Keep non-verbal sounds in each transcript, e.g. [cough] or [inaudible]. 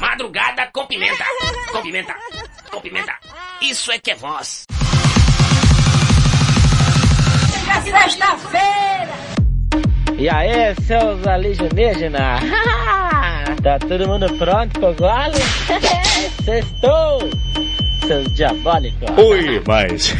Madrugada com pimenta. Com pimenta. Com pimenta. Isso é que é voz. Chega sexta-feira! E aí, seus alienígenas? [laughs] tá todo mundo pronto pro gole? [laughs] Sextou! Seus diabólicos! Oi, mas...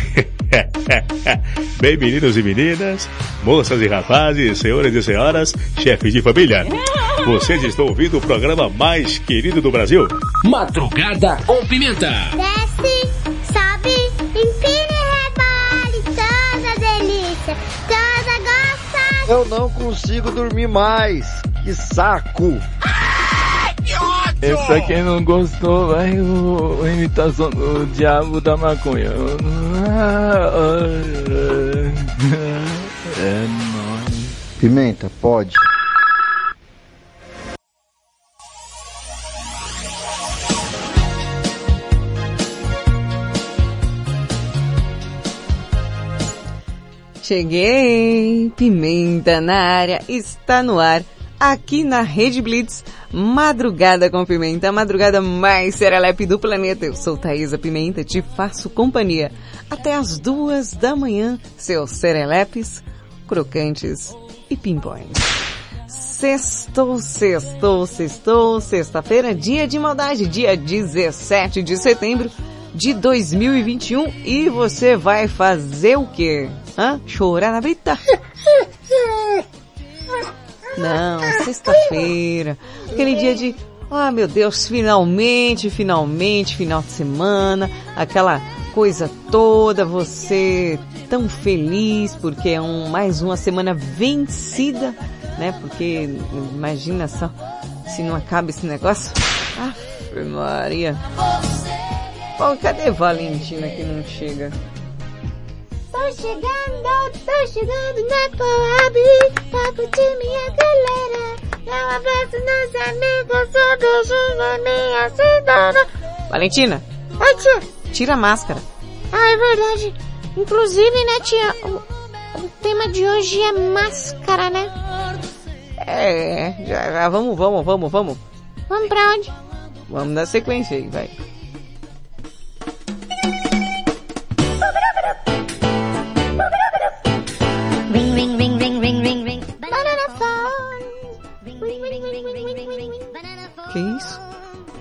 [laughs] Bem, meninos e meninas, moças e rapazes, senhores e senhoras, chefes de família. [laughs] Vocês estão ouvindo o programa mais querido do Brasil? Madrugada com pimenta. Desce, sobe, empina e rebole, toda delícia, toda gostosa. Eu não consigo dormir mais. Que saco! E pra quem não gostou, vai o, a imitação do diabo da maconha. É nóis. Pimenta, pode. Cheguei! Pimenta na área, está no ar, aqui na Rede Blitz, Madrugada com Pimenta, a madrugada mais serelepe do planeta. Eu sou Thaisa Pimenta, te faço companhia até as duas da manhã, seus serelepes, crocantes e pimpões. Sextou, sextou, sextou, sexta-feira, dia de maldade, dia 17 de setembro de 2021 e você vai fazer o quê? Hã? Chorar na brita? [laughs] Não, sexta-feira, aquele dia de, ah meu Deus, finalmente, finalmente, final de semana, aquela coisa toda, você tão feliz porque é um, mais uma semana vencida, né? Porque imagina só se não acaba esse negócio. Aff, Maria. Bom, cadê Valentina que não chega? Tô chegando, tô chegando na Coab, pra curtir minha galera. Um abraço nos amigos, beijinho na minha cidade. Valentina, Oi, tia. tira a máscara. Ah, é verdade. Inclusive, né, tia, o, o tema de hoje é máscara, né? É, já, já, vamos, vamos, vamos, vamos. Vamos pra onde? Vamos dar sequência aí, vai. Que isso?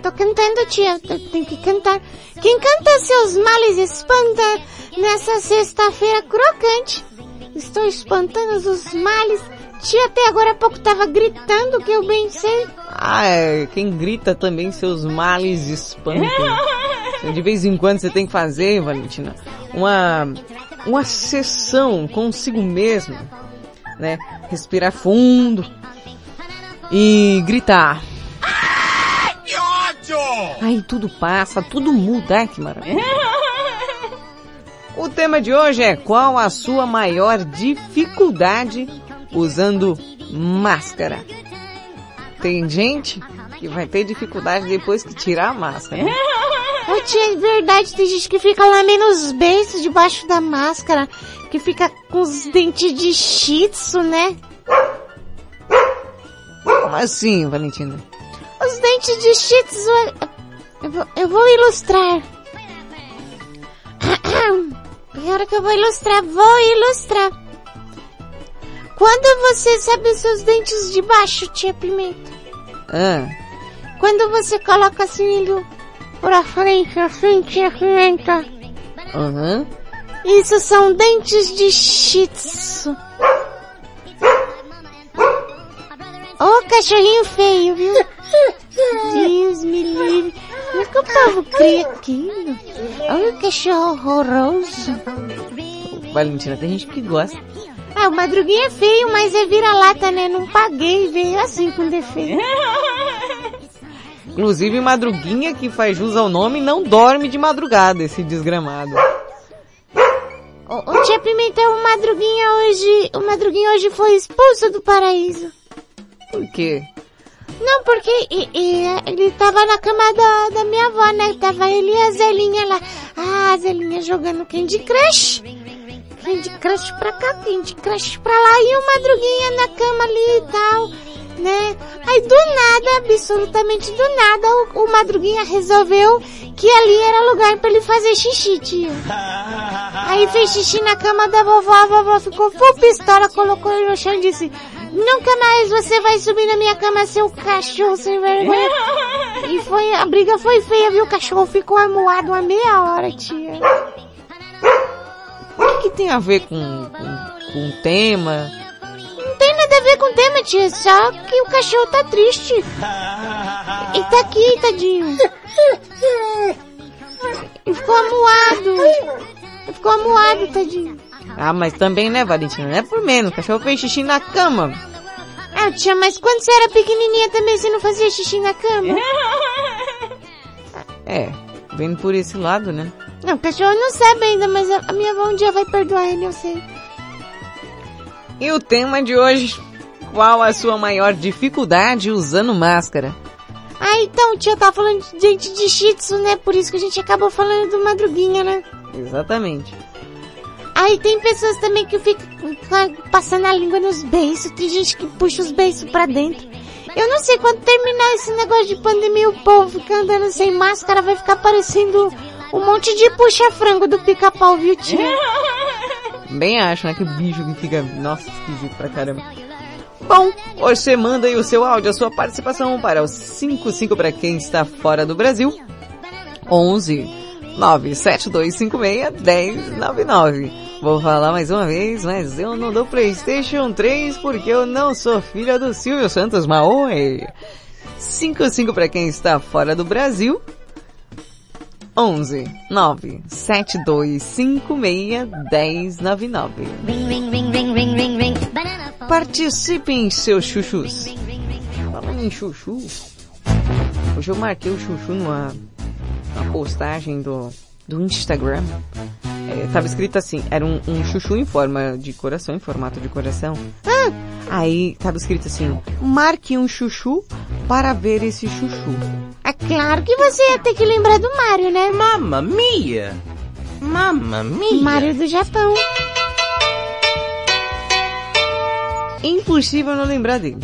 Tô cantando, tia. Tenho que cantar. Quem canta seus males espanta nessa sexta-feira crocante. Estou espantando os males. Tia até agora há pouco tava gritando que eu bem sei. Ah, é, quem grita também seus males espantam. [laughs] De vez em quando você tem que fazer, Valentina, uma, uma sessão consigo mesmo, né? Respirar fundo e gritar. Aí tudo passa, tudo muda, ai que maravilha. O tema de hoje é qual a sua maior dificuldade usando máscara? Tem gente que vai ter dificuldade depois que tirar a máscara. Ô tia, é verdade, tem gente que fica lambendo os beiços debaixo da máscara, que fica com os dentes de shih tzu, né? Como assim, Valentina? Os dentes de shih eu- vou, eu vou ilustrar. [clears throat] Agora que eu vou ilustrar, vou ilustrar. Quando você sabe os seus dentes de baixo, tia Pimenta? Ah, Quando você coloca assim ele pra frente, assim, tia Pimenta. aham. Isso são dentes de shih tzu. Ô cachorrinho feio, viu? Deus me livre. Como é que o povo cria aquilo? Olha o cachorro horroroso. Valentina, tem gente que gosta. Ah, o madruguinha é feio, mas é vira-lata, né? Não paguei, veio assim com defeito. Inclusive Madruguinha, que faz jus ao nome, não dorme de madrugada, esse desgramado. Ô, ô tia Pimenta, o Madruguinha hoje, o Madruguinha hoje foi expulso do paraíso. Por quê? Não, porque e- e, ele tava na cama da, da minha avó, né? Tava ele e a Zelinha lá. Ah, a Zelinha jogando Candy Crush. Candy Crush pra cá, Candy Crush pra lá. E o Madruguinha na cama ali e tal, né? Aí do nada, absolutamente do nada, o, o Madruguinha resolveu que ali era lugar pra ele fazer xixi, tio. Aí fez xixi na cama da vovó, a vovó ficou full pistola, colocou ele no chão e disse, nunca mais você vai subir na minha cama, seu cachorro sem vergonha. E foi, a briga foi feia, viu? O cachorro ficou amuado uma meia hora, tia. O que, que tem a ver com, com, com o tema? Não tem nada a ver com o tema, tia, só que o cachorro tá triste. E tá aqui, tadinho. E ficou amuado. Ficou amuado, tadinho. Ah, mas também, né, Valentina? Não é por menos. O cachorro fez xixi na cama. Ah, tia, mas quando você era pequenininha também você não fazia xixi na cama? [laughs] É, vendo por esse lado, né? Não, o cachorro não sabe ainda, mas a, a minha avó um dia vai perdoar ele, eu sei. E o tema de hoje, qual a sua maior dificuldade usando máscara? Ah, então, tia, tá falando de gente de shih tzu, né? Por isso que a gente acabou falando do Madruguinha, né? Exatamente. Aí tem pessoas também que ficam passando a língua nos beiços, tem gente que puxa os beiços pra dentro. Eu não sei quando terminar esse negócio de pandemia, o povo fica andando sem máscara, vai ficar parecendo um monte de puxa-frango do pica-pau, viu, tia? [laughs] Bem acho, né? Que bicho que fica, nossa, esquisito pra caramba. Bom, você manda aí o seu áudio, a sua participação para o 55 para quem está fora do Brasil. 11 97256 1099. Vou falar mais uma vez, mas eu não dou Playstation 3 porque eu não sou filha do Silvio Santos Maoi. 55 para quem está fora do Brasil. 11 97256 1099. Participem, seus chuchus. Falando em chuchu, hoje eu marquei o chuchu numa, numa postagem do, do Instagram. É, tava escrito assim, era um, um chuchu em forma de coração, em formato de coração. Ah, aí tava escrito assim, marque um chuchu para ver esse chuchu. É claro que você ia ter que lembrar do Mario, né? Mamma mia! Mamma mia! Mario do Japão. Impossível não lembrar dele.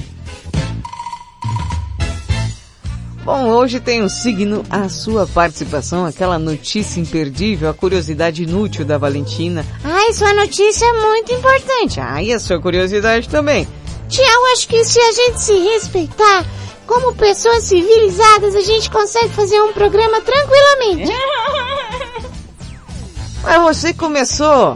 Bom, hoje tem um signo a sua participação, aquela notícia imperdível, a curiosidade inútil da Valentina. Ai, sua notícia é muito importante. Ah, e a sua curiosidade também. Tia, eu acho que se a gente se respeitar, como pessoas civilizadas, a gente consegue fazer um programa tranquilamente. [laughs] Mas você começou.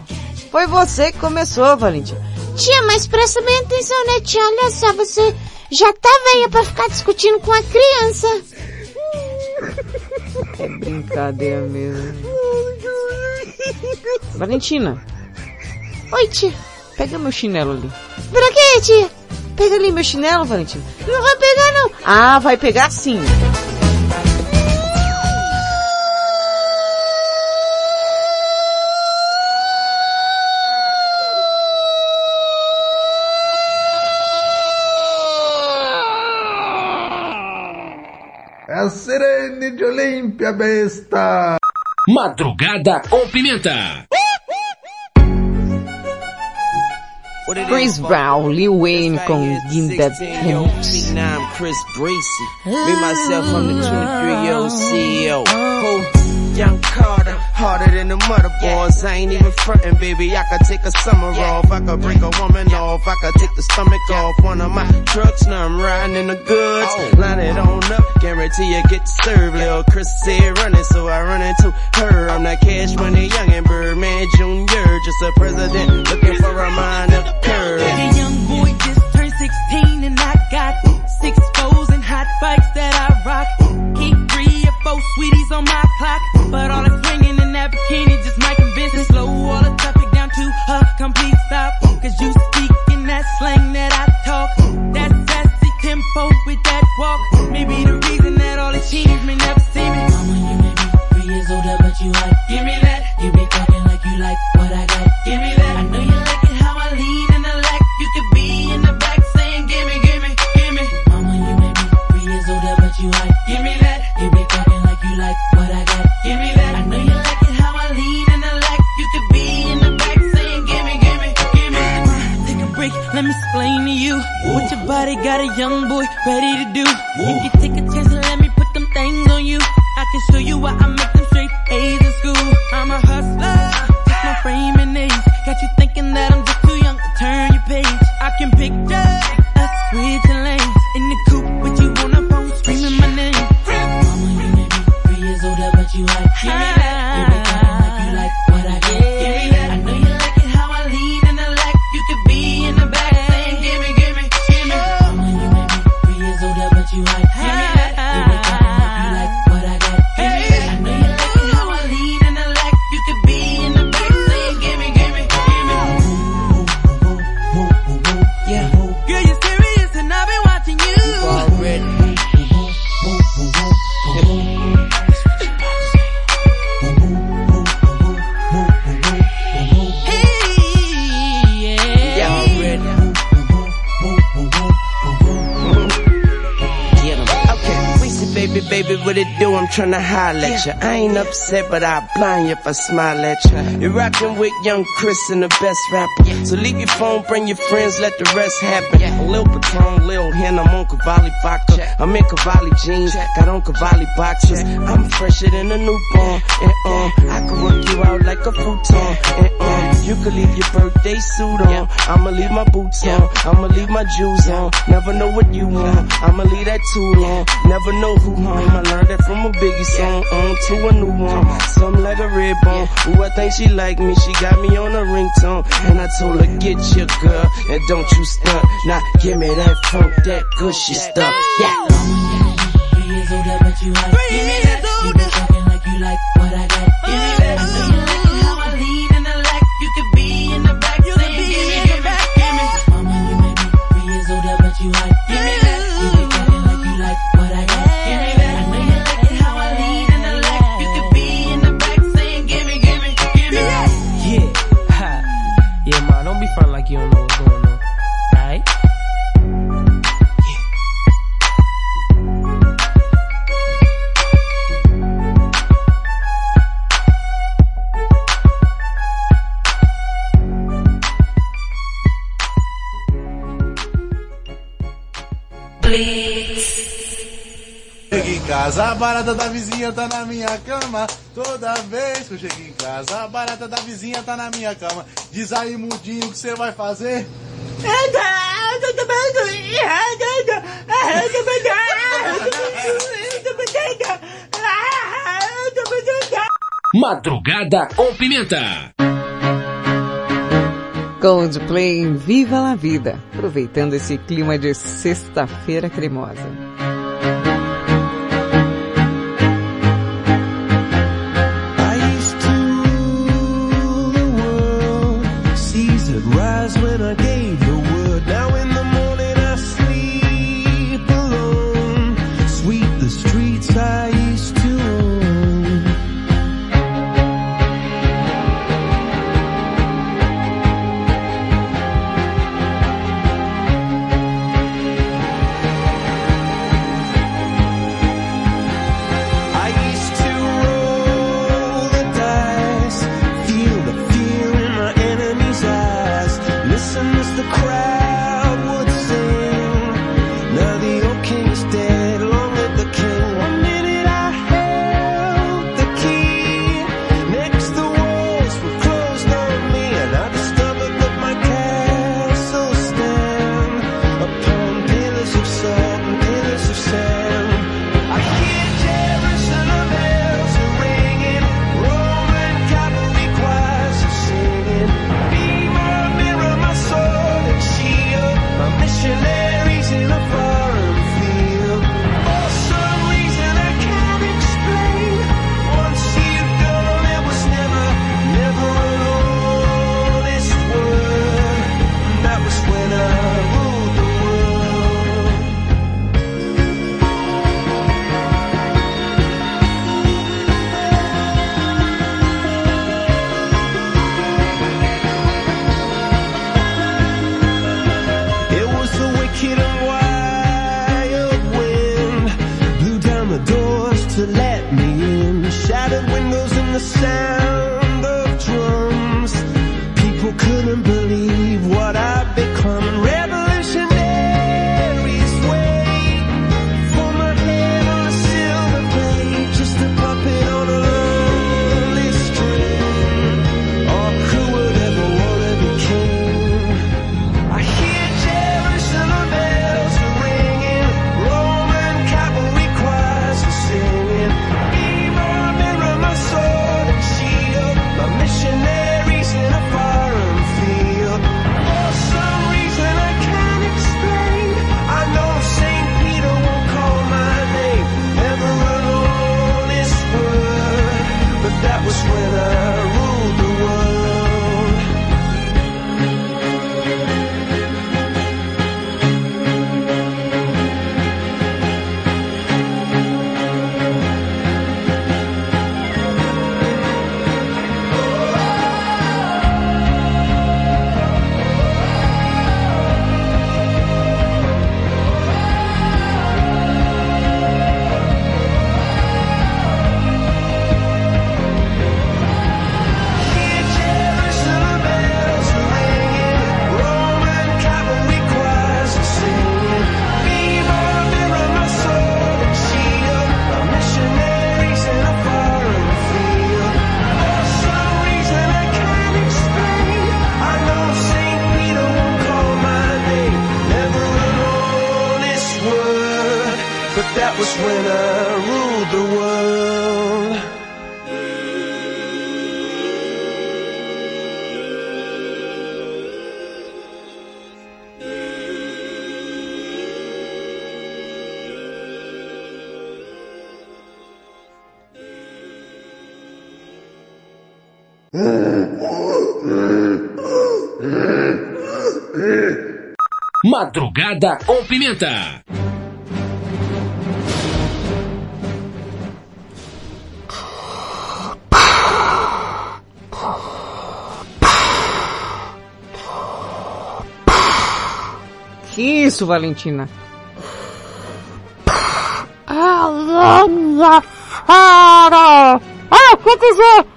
Foi você que começou, Valentina. Tia, mas presta bem atenção, né, tia? Olha só, você já tá velha pra ficar discutindo com a criança. [laughs] É brincadeira mesmo. Valentina, Oi, tia. pega meu chinelo ali. Pra quê, tia? Pega ali meu chinelo, Valentina. Não vai pegar, não. Ah, vai pegar sim. É a Sirene de Olímpia, besta! Madrugada com Pimenta. Chris Brown, Lil Wayne com Give That Pimps. Now I'm Chris Bracey. Me, myself, I'm the ah. 23 year old CEO. Young Carter, harder than the motherboards. I ain't even frontin', baby. I could take a summer off. I could break a woman off. I could take the stomach off one of my trucks. Now I'm riding in the goods. Oh. Line it on up. Guarantee you get served. Lil' Chris said running, so I run into her. I'm that cash money young and Birdman Jr. Just a president looking for a minor curve. The young boy just turned 16 and I got six foes and hot bikes that I rock. Keep four sweeties on my clock, but all the swinging in that bikini just might convince me. Slow all the traffic down to a complete stop, cause you speak in that slang that I talk. That sassy tempo with that walk, maybe the reason that all the cheaters may never see me. Mama, you may be three years older, but you hot. Give me that. You become what your body got a young boy ready to do. If You take a chance and let me put them things on you. I can show you why I tryna holler at ya. I ain't upset, but I'll blind you if I smile at ya. You're rockin' with young Chris and the best rapper. So leave your phone, bring your friends, let the rest happen. A Lil Patron, Lil Hen, I'm on Cavalli vodka. I'm in Cavalli jeans, got on Cavalli boxers. I'm fresher than a newborn. And um, I can work you out like a futon. And um, you could leave your birthday suit on. I'ma leave my boots on. I'ma leave my jewels on. Never know what you want. I'ma leave that too long. Never know who home. I learned that from a biggie song. On to a new one. Something like a red bone. Ooh, I think she like me. She got me on a ringtone. And I told her, get your girl. And don't you stunt. Now give me that funk, that gushy stuff. Yeah. Three years older, but you like give me that. You be talking like you like what I got. Give me that. Uh-huh. A barata da vizinha tá na minha cama. Toda vez que eu chego em casa, a barata da vizinha tá na minha cama. Diz aí, mudinho, o que você vai fazer? Madrugada com Pimenta. Coldplay em Viva la Vida, aproveitando esse clima de sexta-feira cremosa. When I gave Madrugada com Pimenta. Que isso, Valentina? Olha fora! Ah, quer dizer, mara!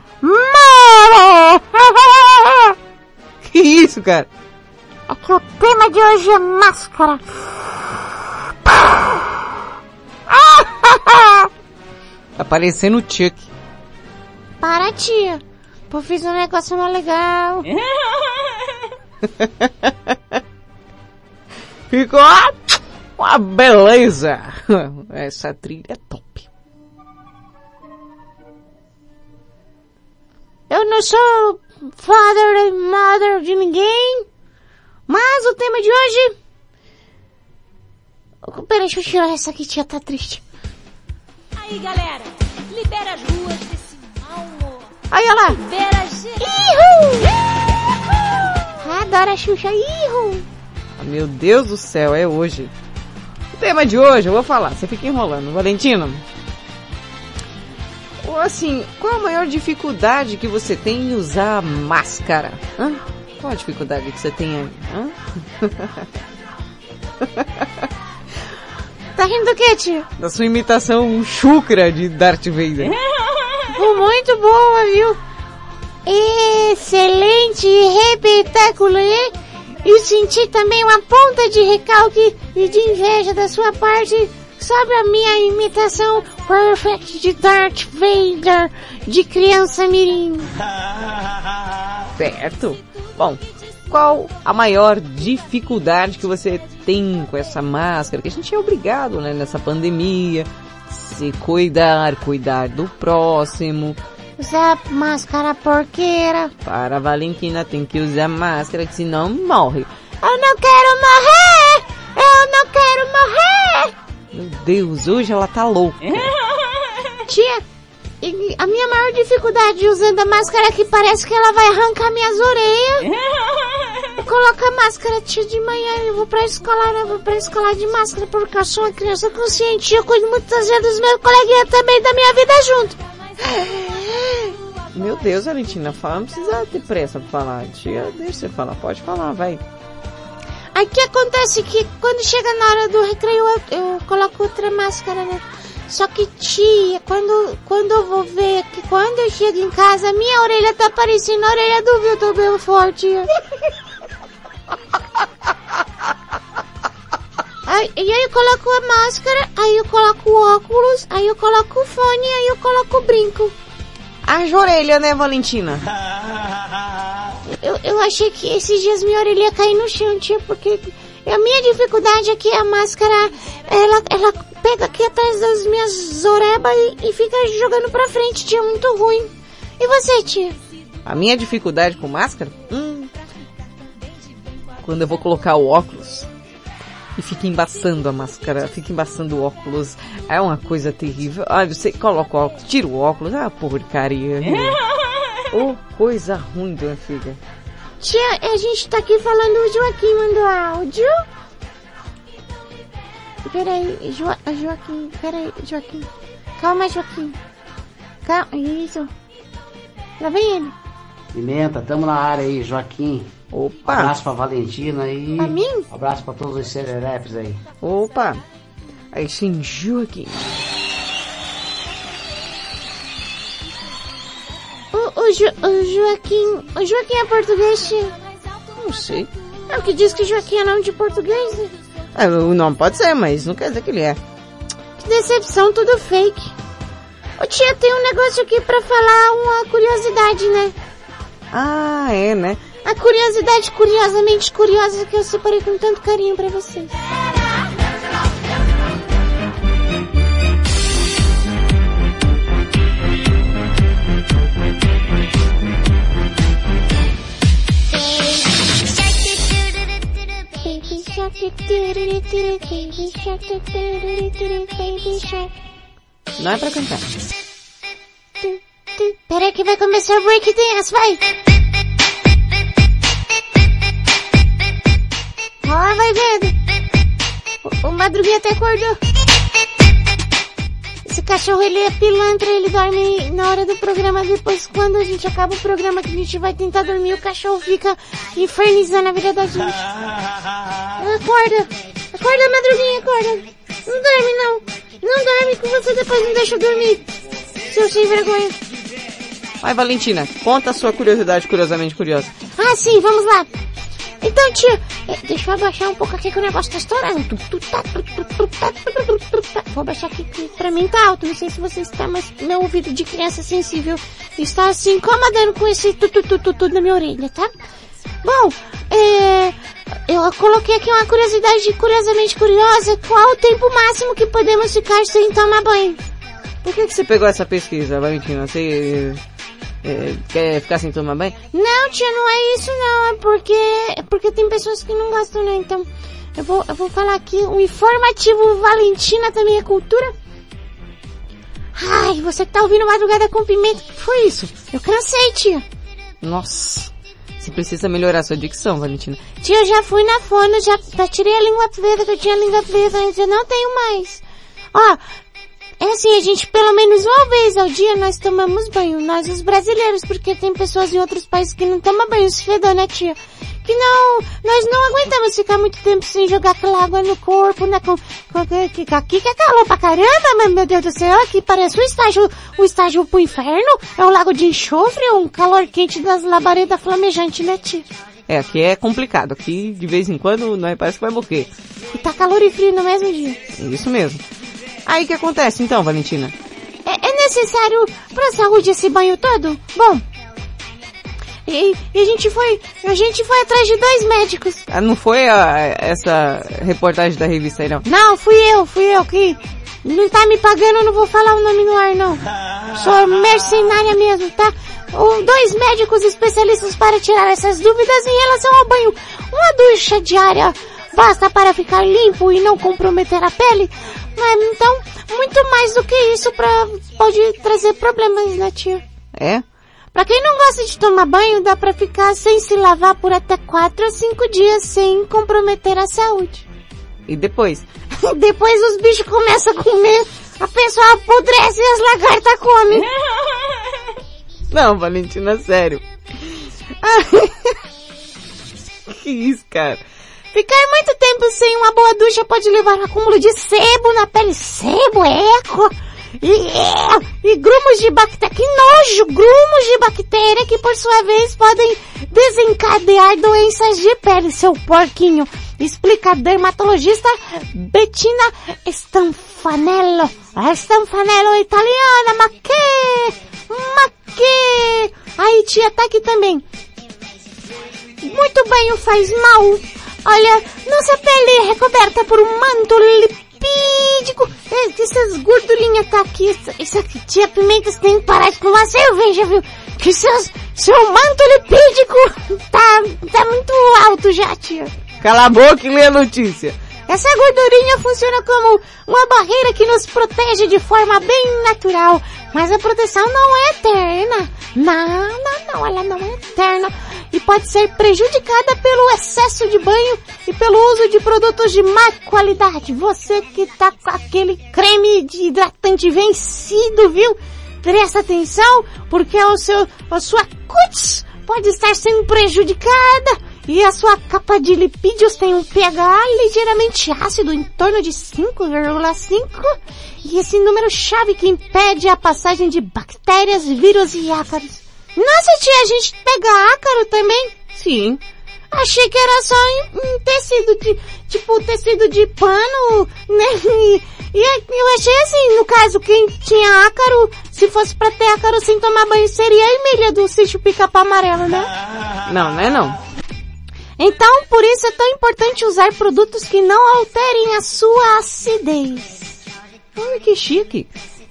Hoje máscara. Tá parecendo o Chuck. Para, tia. Pô, fiz um negócio mais legal. [laughs] Ficou uma beleza. Essa trilha é top. Eu não sou father e mother de ninguém, mas o tema de hoje... Peraí, deixa eu tirar essa aqui, tia, tá triste. Aí, galera, libera as ruas desse mau humor. Aí, olha lá. Libera geral. Ihu! Adoro a Xuxa, ihu! Ah, Meu Deus do céu, é hoje. O tema de hoje, eu vou falar, você fica enrolando. Valentino, ou assim, qual a maior dificuldade que você tem em usar máscara? Hã? Qual a dificuldade que você tem aí? Hã? [laughs] Tá rindo do que, tia? Da sua imitação chucra de Darth Vader. [laughs] Muito boa, viu? Excelente, repetacular. E senti também uma ponta de recalque e de inveja da sua parte sobre a minha imitação perfect de Darth Vader de criança mirim. [laughs] Certo. Bom, qual a maior dificuldade que você tem com essa máscara? Que a gente é obrigado, né, nessa pandemia, se cuidar, cuidar do próximo. Usar máscara porqueira. Para a Valentina tem que usar máscara, que senão morre. Eu não quero morrer! Eu não quero morrer! Meu Deus, hoje ela tá louca. Tia, a minha maior dificuldade usando a máscara é que parece que ela vai arrancar minhas orelhas. [laughs] Eu coloco a máscara, tia, de manhã eu vou pra escola, né? Eu vou pra escola de máscara porque eu sou uma criança consciente e eu cuido muitas vezes dos meus coleguinhas também da minha vida junto. Meu Deus, Valentina, fala, não precisa ter pressa pra falar. Tia, deixa você falar, pode falar, vai. Aí que acontece que quando chega na hora do recreio eu, eu coloco outra máscara, né? Só que tia, quando, quando eu vou ver que quando eu chego em casa, minha orelha tá parecendo a orelha do Vitor Belfort, tia. Aí, e aí eu coloco a máscara, aí eu coloco o óculos, aí eu coloco o fone, aí eu coloco o brinco. Haja orelha, né, Valentina? Eu, eu achei que esses dias minha orelha ia cair no chão, tia, porque a minha dificuldade é que a máscara, ela, ela pega aqui atrás das minhas orebas e, e fica jogando pra frente, tia, muito ruim. E você, tia? A minha dificuldade com máscara? Hum. Quando eu vou colocar o óculos e fica embaçando a máscara, fica embaçando o óculos, é uma coisa terrível. Ah, você coloca o óculos, tira o óculos, ah, porcaria. oh, [laughs] coisa ruim, dona filha. Tia, a gente tá aqui falando, o Joaquim mandou áudio. Peraí, jo Joaquim, peraí, Joaquim. Calma, Joaquim. Calma, isso. Lá vem ele. Pimenta, tamo na área aí, Joaquim. Opa! abraço pra Valentina aí. Pra mim? abraço pra todos os sererepes aí. Opa! Aí sim, Joaquim. O, jo o Joaquim, o Joaquim é português, tia? Não sei. É o que diz que Joaquim é nome de português, né? É, o nome pode ser, mas não quer dizer que ele é. Que decepção, tudo fake. Ô tia, tem um negócio aqui pra falar, uma curiosidade, né? Ah, é, né? A curiosidade curiosamente curiosa que eu separei com tanto carinho pra vocês. Não é pra cantar. Peraí que vai começar o break dance, vai! Ó, vai vendo! O, o Madruguinha até acordou. Esse cachorro, ele é pilantra, ele dorme na hora do programa. Depois, quando a gente acaba o programa, que a gente vai tentar dormir, o cachorro fica infernizando a vida da gente. Acorda! Acorda, Madruguinha, acorda! Não dorme, não! Não dorme que você depois não deixa eu dormir! Seu sem vergonha! Vai, Valentina, conta a sua curiosidade curiosamente curiosa. Ah, sim, vamos lá! Então, tia, eh, deixa eu abaixar um pouco aqui que o negócio tá estourando. Vou abaixar aqui que pra mim tá alto. Não sei se você está, mas meu ouvido de criança sensível está se incomodando com esse tu, tu, tu, tu, tu na minha orelha, tá? Bom, é, eu coloquei aqui uma curiosidade curiosamente curiosa. Qual o tempo máximo que podemos ficar sem tomar banho? Por que, que você pegou essa pesquisa, Valentina? Você quer ficar sem tomar banho? Não, tia, não é isso não. É porque, é porque tem pessoas que não gostam, né? Então, eu vou, eu vou falar aqui o informativo Valentina também é cultura. Ai, você que tá ouvindo Madrugada com Pimenta, que foi isso? Eu cansei, tia. Nossa, você precisa melhorar sua dicção, Valentina. Tia, eu já fui na fono, já, já tirei a língua preta, que eu tinha a língua preta, mas eu não tenho mais. Ó, é assim, a gente pelo menos uma vez ao dia nós tomamos banho, nós os brasileiros, porque tem pessoas em outros países que não tomam banho, se fedor, né tia? Que não, nós não aguentamos ficar muito tempo sem jogar aquela água no corpo, né? Com, com, que, aqui que é calor pra caramba, mas meu Deus do céu, aqui parece um estágio, um estágio pro inferno, é um lago de enxofre, um calor quente das labaredas flamejantes, né tia? É, aqui é complicado. Aqui, de vez em quando, nós parece que vai morrer. E tá calor e frio no mesmo dia. Isso mesmo. Aí o que acontece então, Valentina? É, é necessário pra saúde esse banho todo? Bom, e, e, a gente foi, a gente foi atrás de dois médicos. Ah, não foi a, essa reportagem da revista aí não? Não, fui eu, fui eu que não tá me pagando, eu não vou falar o nome no ar não. Sou mercenária mesmo, tá? Um, dois médicos especialistas para tirar essas dúvidas em relação ao banho. Uma ducha diária basta para ficar limpo e não comprometer a pele. Mas então, muito mais do que isso pra, pode trazer problemas, né tia? É? Pra quem não gosta de tomar banho, dá pra ficar sem se lavar por até 4 a 5 dias sem comprometer a saúde. E depois? [laughs] depois os bichos começam a comer, a pessoa apodrece e as lagartas comem. [laughs] Não, Valentina, sério. [laughs] que isso, cara? Ficar muito tempo sem uma boa ducha pode levar a acúmulo de sebo na pele. Sebo, eco. E, e grumos de bactéria. Que nojo! Grumos de bactéria que por sua vez podem desencadear doenças de pele, seu porquinho. Explica a dermatologista Bettina Stanfanello. A Stanfanello é italiana, ma que? Ma que? Tá aqui também. Muito banho faz mal. Olha, nossa pele é recoberta por um manto lipídico. Essas gordurinhas tá aqui. Isso aqui, tia Pimenta, você tem que parar de tomar cerveja, viu? Que seus, seu manto lipídico tá, tá muito alto já, tia. Cala a boca e lê a notícia. Essa gordurinha funciona como uma barreira que nos protege de forma bem natural. Mas a proteção não é eterna. Não, não, não, ela não é eterna. E pode ser prejudicada pelo excesso de banho e pelo uso de produtos de má qualidade. Você que tá com aquele creme de hidratante vencido, viu? Presta atenção, porque o seu, a sua cutis pode estar sendo prejudicada e a sua capa de lipídios tem um pH ligeiramente ácido, em torno de 5,5, e esse número chave que impede a passagem de bactérias, vírus e ácaros. Nossa tia, a gente pega ácaro também? Sim. Achei que era só em tecido de, tipo tecido de pano, [laughs] né? E, e eu achei assim, no caso, quem tinha ácaro, se fosse pra ter ácaro sem tomar banho, seria a Emília do sítio pica-pau amarelo, né? Não, não é não. Então, por isso é tão importante usar produtos que não alterem a sua acidez. Ai, que chique.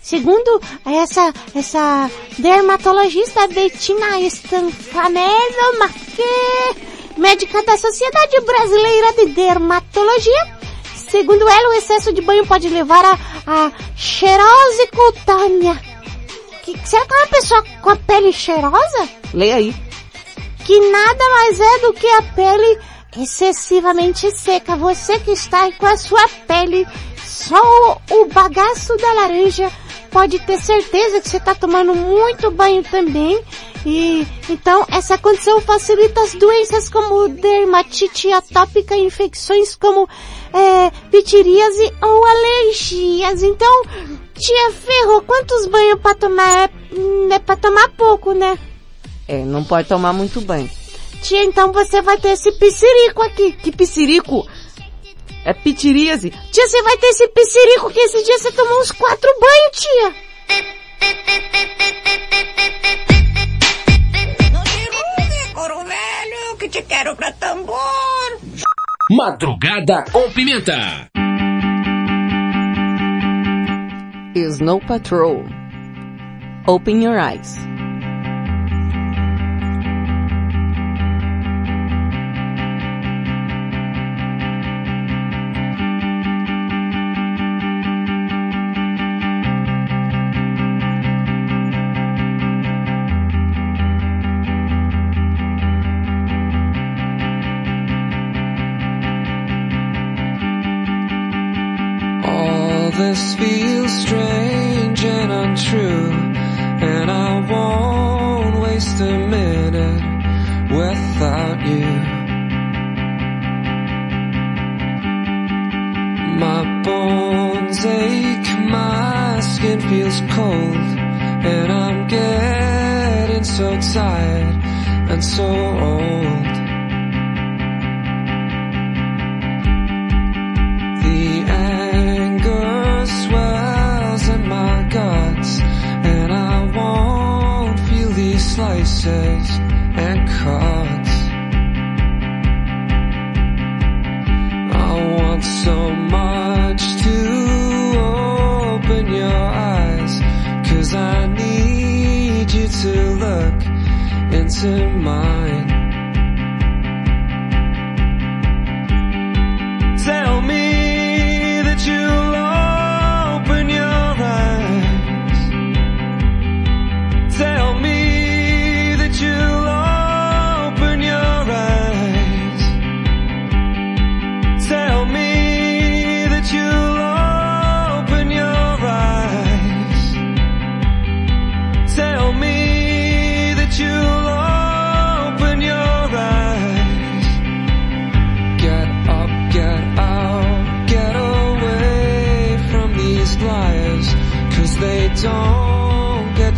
Segundo essa, essa dermatologista Bettina Stanfanello Maquet, médica da Sociedade Brasileira de Dermatologia, Segundo ela, o excesso de banho pode levar a, a cheirose cutânea. Que, será que é uma pessoa com a pele cheirosa? Leia aí. Que nada mais é do que a pele excessivamente seca. Você que está com a sua pele só o bagaço da laranja pode ter certeza que você está tomando muito banho também. E então essa condição facilita as doenças como dermatite atópica, infecções como é, pitiríase ou alergias. Então, tia Ferro, quantos banhos para tomar? É, é para tomar pouco, né? É, não pode tomar muito banho. Tia, então você vai ter esse piscirico aqui. Que piscirico? É pitiríase. Tia, você vai ter esse piscirico que esses dias você tomou uns quatro banhos, tia. Não couro velho, que te quero pra tambor. Madrugada com pimenta. Snow Patrol. Open your eyes. This feels strange and untrue, and I won't waste a minute without you. My bones ache, my skin feels cold, and I'm getting so tired and so old. Slices and cuts. I want so much to open your eyes, cause I need you to look into mine.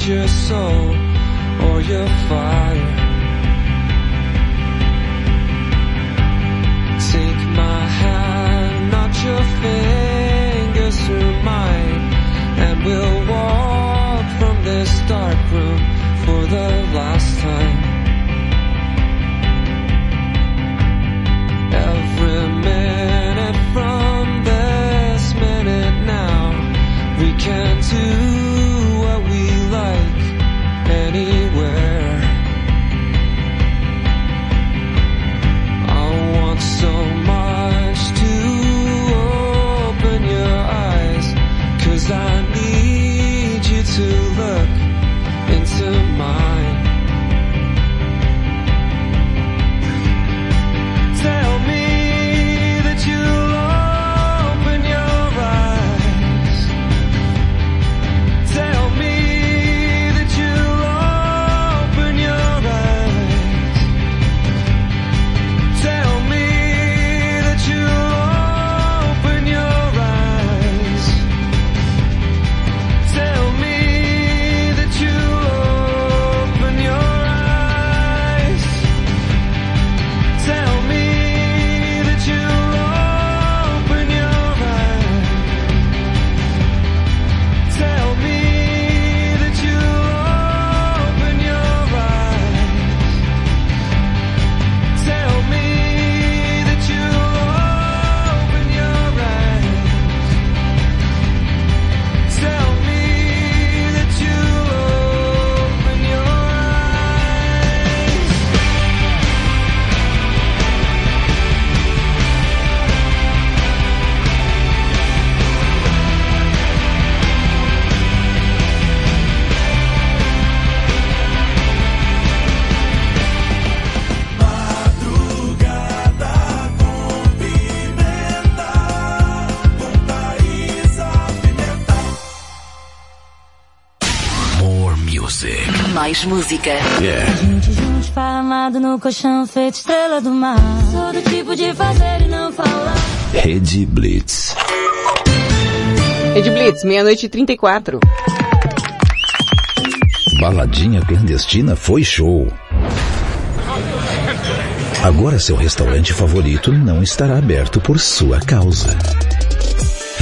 Your soul or your fire. Música. Yeah. Gente junto, esparramado no colchão, feito estrela do mar. Sou do tipo de fazer e não falar. Rede Blitz. Rede Blitz, meia-noite e 34. Baladinha clandestina foi show. Agora seu restaurante favorito não estará aberto por sua causa.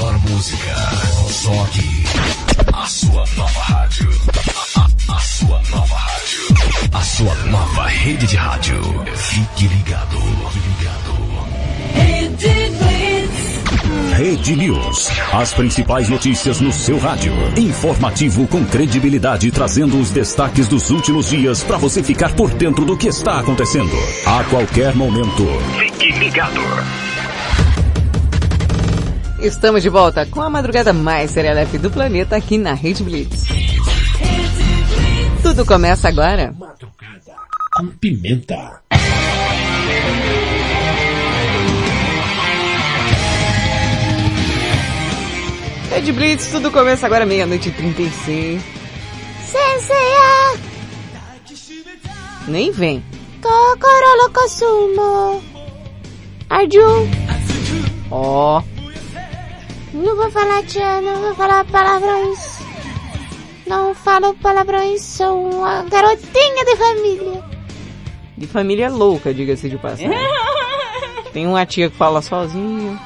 Melhor música. Só aqui. A sua nova rádio. A, a- a sua nova rádio. A sua nova rede de rádio. Fique ligado. Fique ligado. Rede News. As principais notícias no seu rádio. Informativo com credibilidade, trazendo os destaques dos últimos dias para você ficar por dentro do que está acontecendo. A qualquer momento. Fique ligado. Estamos de volta com a madrugada mais serelepe do planeta aqui na Rede Blitz. Tudo começa agora. Com pimenta. Rede Blitz, tudo começa agora meia-noite e 35. Senseiya, Nem vem. Kokoro Lokosumo. Arjun. Ó, Não vou falar tia, não vou falar palavrões. Não falo palavrões, sou uma garotinha de família. de família louca, diga-se de passagem. [laughs] Tem uma tia que fala sozinha,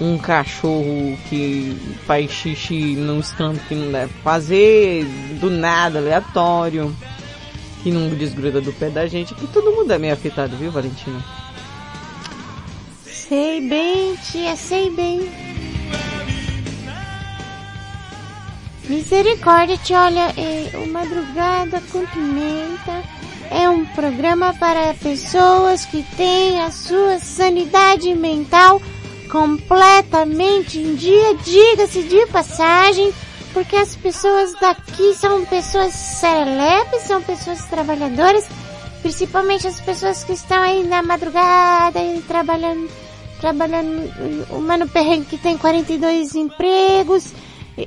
um cachorro que faz xixi num canto que não deve fazer, do nada, aleatório, que não desgruda do pé da gente, que todo mundo é meio afetado, viu, Valentina? Sei bem, tia, sei bem. Misericórdia, tia, olha, é, o Madrugada com Pimenta é um programa para pessoas que têm a sua sanidade mental completamente em dia, diga-se de passagem, porque as pessoas daqui são pessoas serelepes, são pessoas trabalhadoras, principalmente as pessoas que estão aí na madrugada e trabalhando, trabalhando, o Mano Perrengue que tem 42 empregos,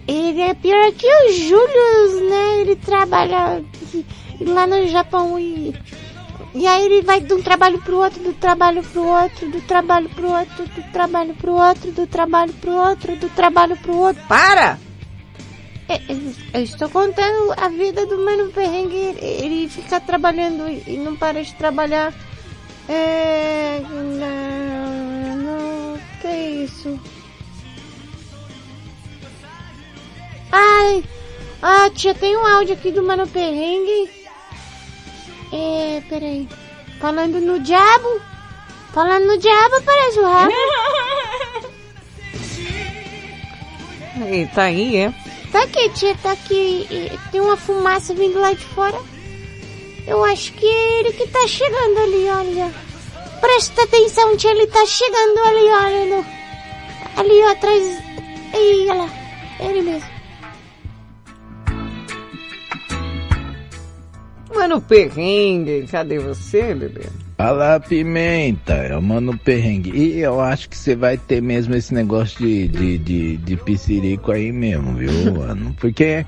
ele é pior que o Júlio, né, ele trabalha lá no Japão e e aí ele vai de um trabalho pro outro, do trabalho pro outro, do trabalho pro outro, do trabalho pro outro, do trabalho pro outro, do trabalho pro outro. Para! É, Eu estou contando a vida do Mano Perrengue. Ele- fica trabalhando e não para de trabalhar. É... Não, não, que é isso? Ai, ah, tia, tem um áudio aqui do Mano Perrengue. É, peraí. Falando no diabo. Falando no diabo, parece o rabo. [laughs] Ele tá aí, é? Tá aqui, tia, tá aqui. E Tem uma fumaça vindo lá de fora. Eu acho que é ele que tá chegando ali, olha. Presta atenção, tia, ele tá chegando ali, olha. No... Ali, ó, atrás. Aí, olha lá. Ele mesmo. Mano Perrengue, cadê você, bebê? Fala pimenta, é o mano perrengue. E eu acho que você vai ter mesmo esse negócio de, de, de, de piscirico aí mesmo, viu, mano? Porque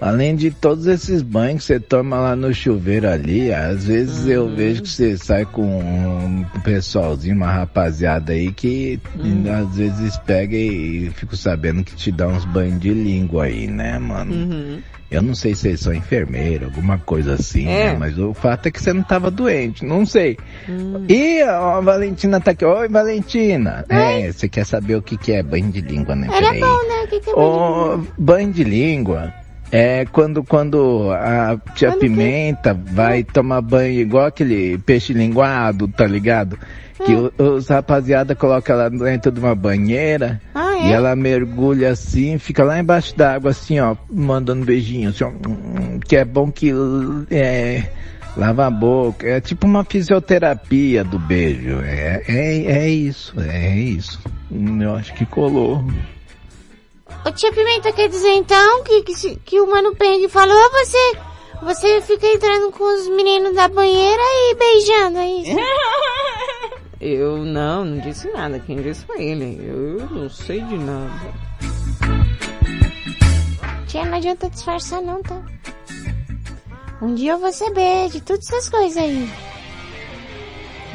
além de todos esses banhos que você toma lá no chuveiro ali, às vezes eu vejo que você sai com um pessoalzinho, uma rapaziada aí que às vezes pega e, fico sabendo que te dá uns banhos de língua aí, né, mano? Uhum. Eu não sei se eles são enfermeiros, alguma coisa assim, É. né? Mas o fato é que você não tava doente, não sei. Hum. E ó, a Valentina tá aqui. Oi, Valentina. É, você quer saber o que, que é banho de língua, né? Era Peraí. bom, né? O que que é Ô, banho de língua é quando, quando a tia Pimenta vai tomar banho igual aquele peixe linguado, tá ligado? Que Hum. o- os rapaziada colocam ela dentro de uma banheira Ah, E ela mergulha assim, fica lá embaixo d'água assim, ó, mandando beijinhos, assim, ó, que é bom que é, lava a boca. É tipo uma fisioterapia do beijo. É, é, é isso, é isso. Eu acho que colou. Ô tia Pimenta, quer dizer então que, que, que o Mano Peng falou, você, você fica entrando com os meninos da banheira e beijando, é isso? [laughs] Eu não, não disse nada. Quem disse foi ele. Eu não sei de nada. Tia, não adianta disfarçar não, tá? Um dia eu vou saber de todas essas coisas aí.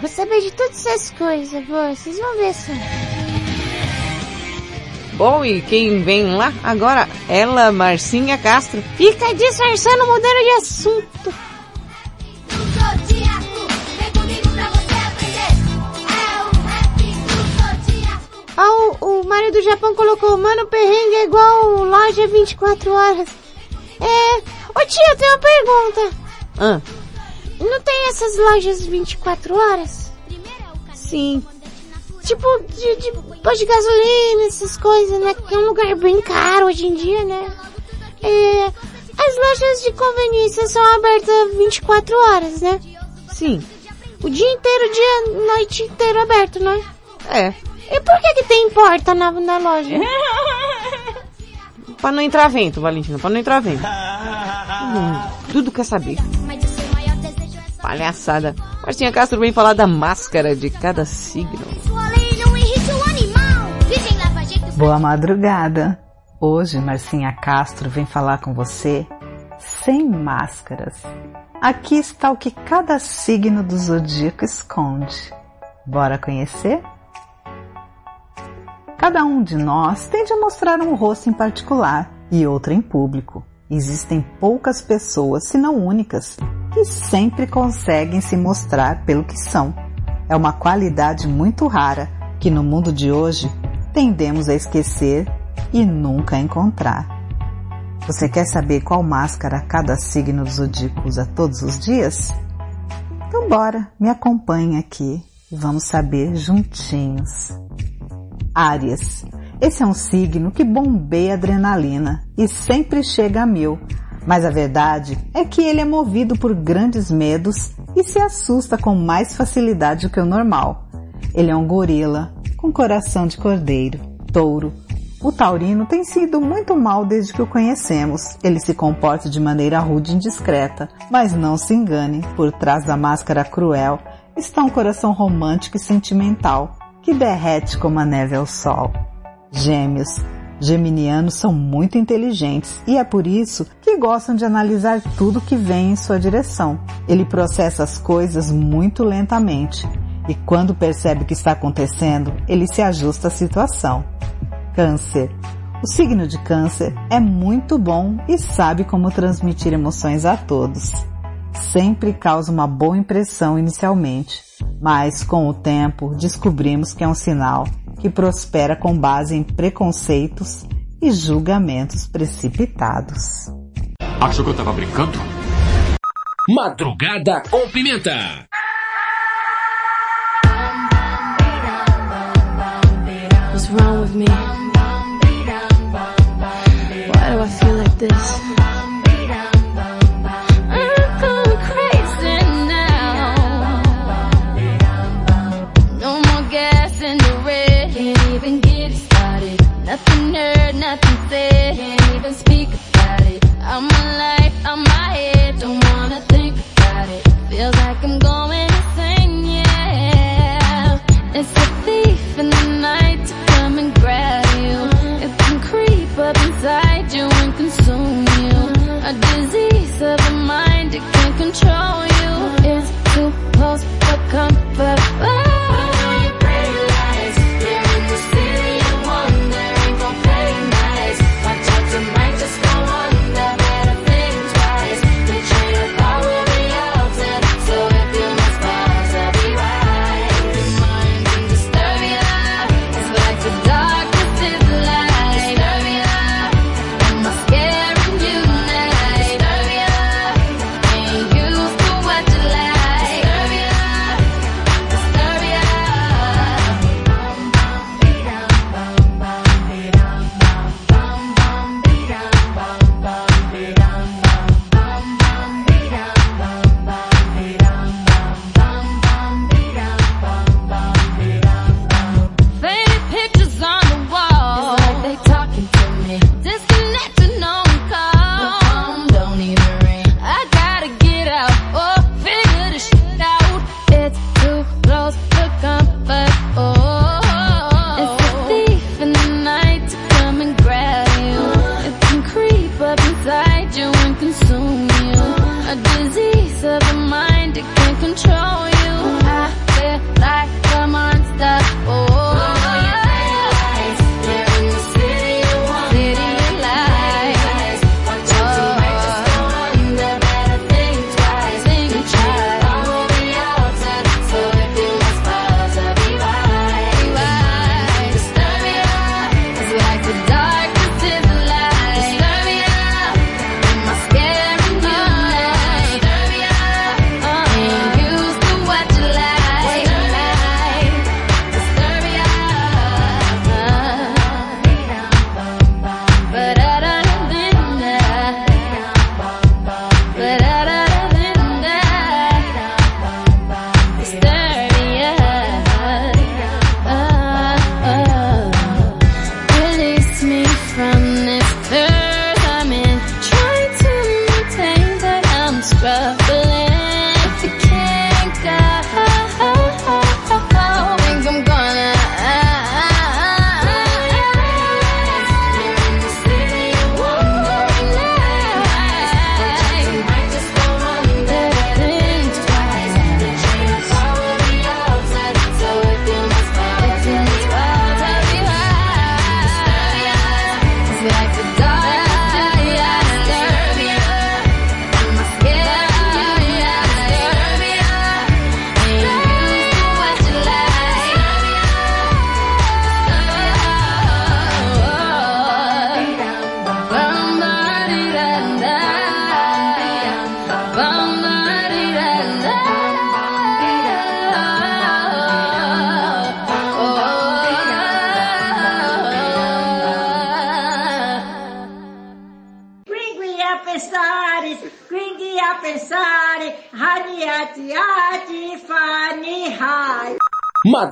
Vou saber de todas essas coisas, boa. Vocês vão ver só. Bom, e quem vem lá agora? Ela, Marcinha Castro. Fica disfarçando, mudando de assunto. Ah, o, o do Japão colocou, mano, perrengue é igual loja 24 horas. É... Ô tia, eu tenho uma pergunta. Ah, Não tem essas lojas 24 horas? sim. Tipo, de, de posto de gasolina, essas coisas, né? Que é um lugar bem caro hoje em dia, né? É, as lojas de conveniência são abertas 24 horas, né? Sim. O dia inteiro, dia, noite inteiro aberto, né? É. E por que que tem porta na, na loja? [laughs] Pra não entrar vento, Valentina, pra não entrar vento. Hum, tudo quer saber. Palhaçada. Marcinha Castro vem falar da máscara de cada signo. Boa madrugada. Hoje Marcinha Castro vem falar com você sem máscaras. Aqui está o que cada signo do zodíaco esconde. Bora conhecer? Cada um de nós tende a mostrar um rosto em particular e outro em público. Existem poucas pessoas, se não únicas, que sempre conseguem se mostrar pelo que são. É uma qualidade muito rara que no mundo de hoje tendemos a esquecer e nunca encontrar. Você quer saber qual máscara cada signo do zodíaco usa todos os dias? Então bora, me acompanhe aqui vamos saber juntinhos. Áries. Esse é um signo que bombeia adrenalina e sempre chega a mil, mas a verdade é que ele é movido por grandes medos e se assusta com mais facilidade do que o normal. Ele é um gorila com coração de cordeiro, touro. O taurino tem sido muito mal desde que o conhecemos. Ele se comporta de maneira rude e indiscreta, mas não se engane, por trás da máscara cruel está um coração romântico e sentimental que derrete como a neve ao sol. Gêmeos. Geminianos são muito inteligentes e é por isso que gostam de analisar tudo que vem em sua direção. Ele processa as coisas muito lentamente e quando percebe o que está acontecendo, ele se ajusta à situação. Câncer. O signo de Câncer é muito bom e sabe como transmitir emoções a todos. Sempre causa uma boa impressão inicialmente, mas com o tempo descobrimos que é um sinal que prospera com base em preconceitos e julgamentos precipitados. Achou que eu tava brincando? Madrugada com Pimenta. Me? Why do I feel like this?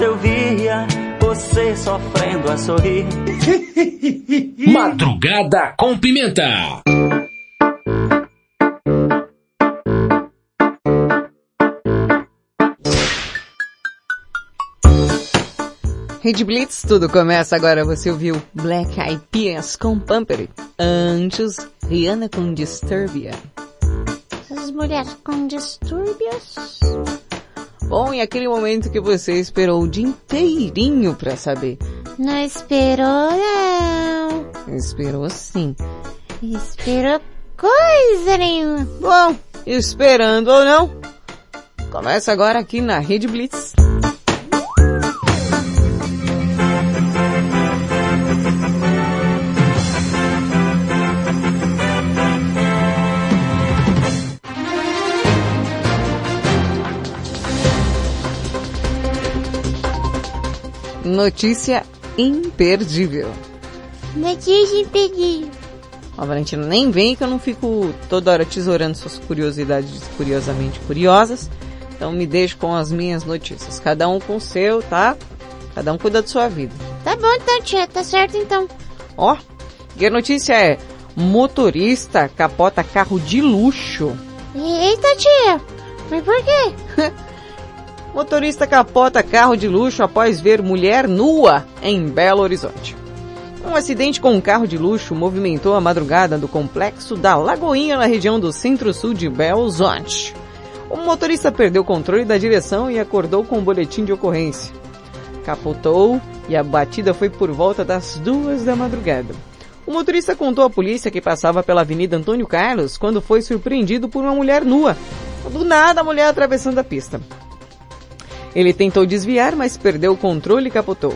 Eu via você sofrendo a sorrir. [laughs] Madrugada com Pimenta. Rede Blitz, tudo começa agora. Você ouviu Black Eyed Peas com Pumper. Antes, Rihanna com Disturbia. Essas mulheres com distúrbios. Bom, e aquele momento que você esperou o dia inteirinho pra saber. Não esperou, não. Esperou sim. Esperou coisa nenhuma. Bom, esperando ou não, começa agora aqui na Rede Blitz. Notícia imperdível. Notícia impedida. Ó, Valentina, nem vem que eu não fico toda hora tesourando suas curiosidades curiosamente curiosas. Então me deixo com as minhas notícias. Cada um com o seu, tá? Cada um cuida da sua vida. Tá bom então, tia. Tá certo então. Ó, e a notícia é: motorista capota carro de luxo. Eita, tia. Mas por quê? [laughs] Motorista capota carro de luxo após ver mulher nua em Belo Horizonte. Um acidente com um carro de luxo movimentou a madrugada do complexo da Lagoinha na região do centro-sul de Belo Horizonte. O motorista perdeu o controle da direção e acordou com um boletim de ocorrência. Capotou e a batida foi por volta das duas da madrugada. O motorista contou à polícia que passava pela Avenida Antônio Carlos quando foi surpreendido por uma mulher nua. Do nada a mulher atravessando a pista. Ele tentou desviar, mas perdeu o controle e capotou.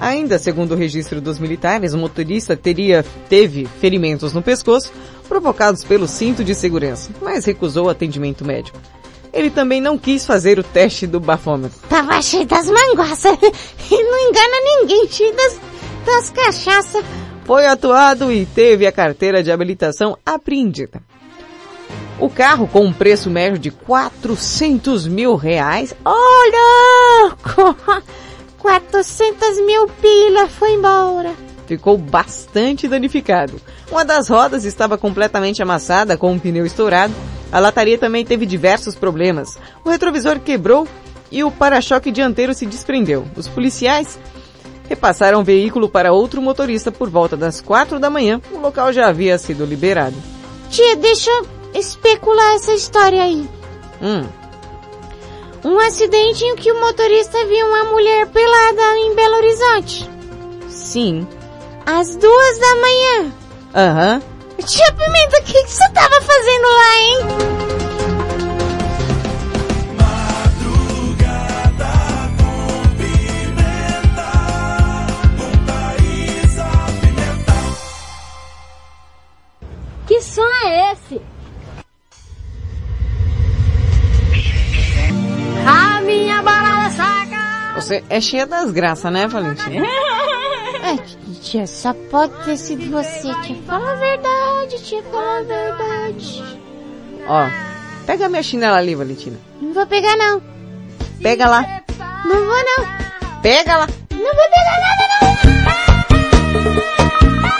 Ainda segundo o registro dos militares, o motorista teria, teve ferimentos no pescoço provocados pelo cinto de segurança, mas recusou atendimento médico. Ele também não quis fazer o teste do bafômetro. Tava cheio das manguaças. [laughs] E não engana ninguém, cheio das, das cachaças. Foi atuado e teve a carteira de habilitação apreendida. O carro, com um preço médio de 400 mil reais, Olha! [laughs] 400 mil pila foi embora. ficou bastante danificado. Uma das rodas estava completamente amassada com um pneu estourado. A lataria também teve diversos problemas. O retrovisor quebrou e o para-choque dianteiro se desprendeu. Os policiais repassaram o veículo para outro motorista por volta das quatro da manhã. O local já havia sido liberado. Tia, deixa especular essa história aí. Hum, Um acidente em que o motorista viu uma mulher pelada em Belo Horizonte. sim. Às duas da manhã. Aham. Tia Pimenta, o que, que você tava fazendo lá, hein? Você é cheia das graças, né, Valentina? [laughs] É, tia, só pode ter sido você, tia. Fala a verdade, tia, fala a verdade. Ó, pega a minha chinela ali, Valentina. Não vou pegar, não. Pega lá. Não vou, não. Pega lá. Não vou pegar nada,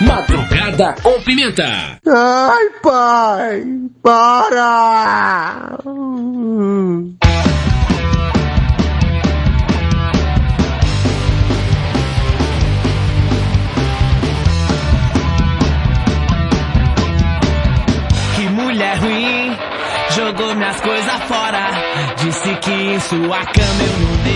não. Madrugada com Pimenta. Ai, pai, para! Mulher ruim, jogou minhas coisas fora. Disse que em sua cama eu não deito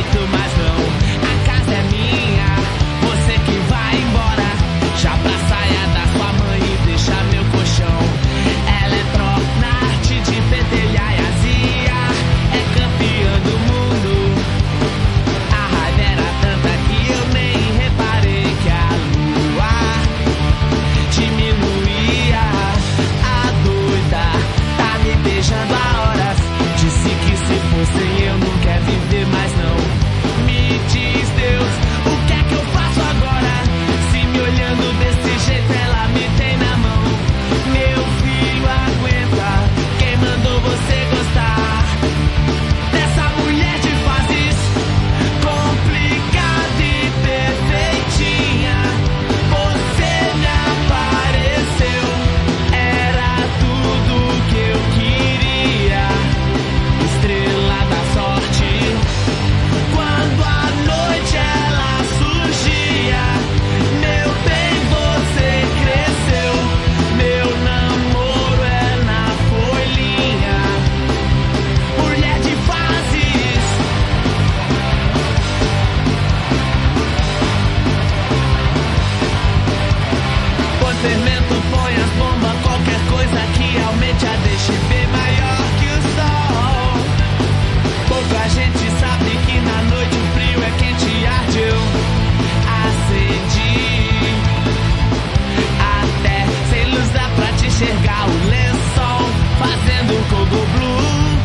enxergar o lençol fazendo cogo blue.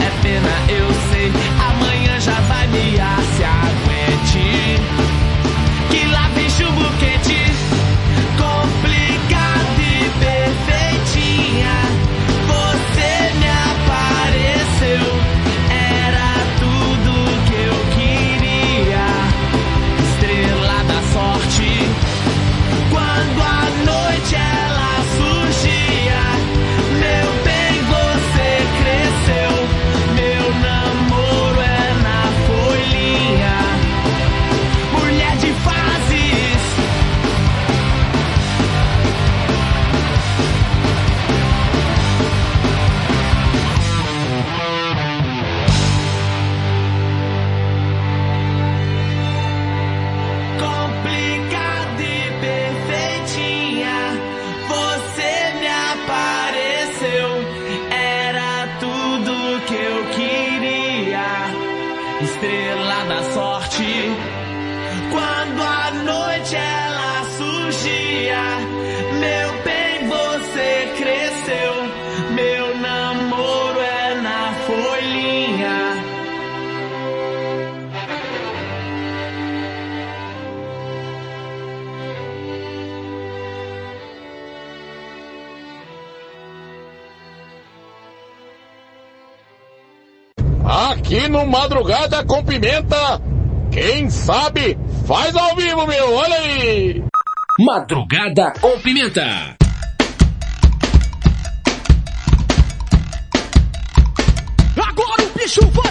É pena, eu sei, amanhã já vai me se aguente. aqui no Madrugada com Pimenta. Quem sabe faz ao vivo, meu, olha aí! Madrugada com Pimenta. Agora o bicho vai!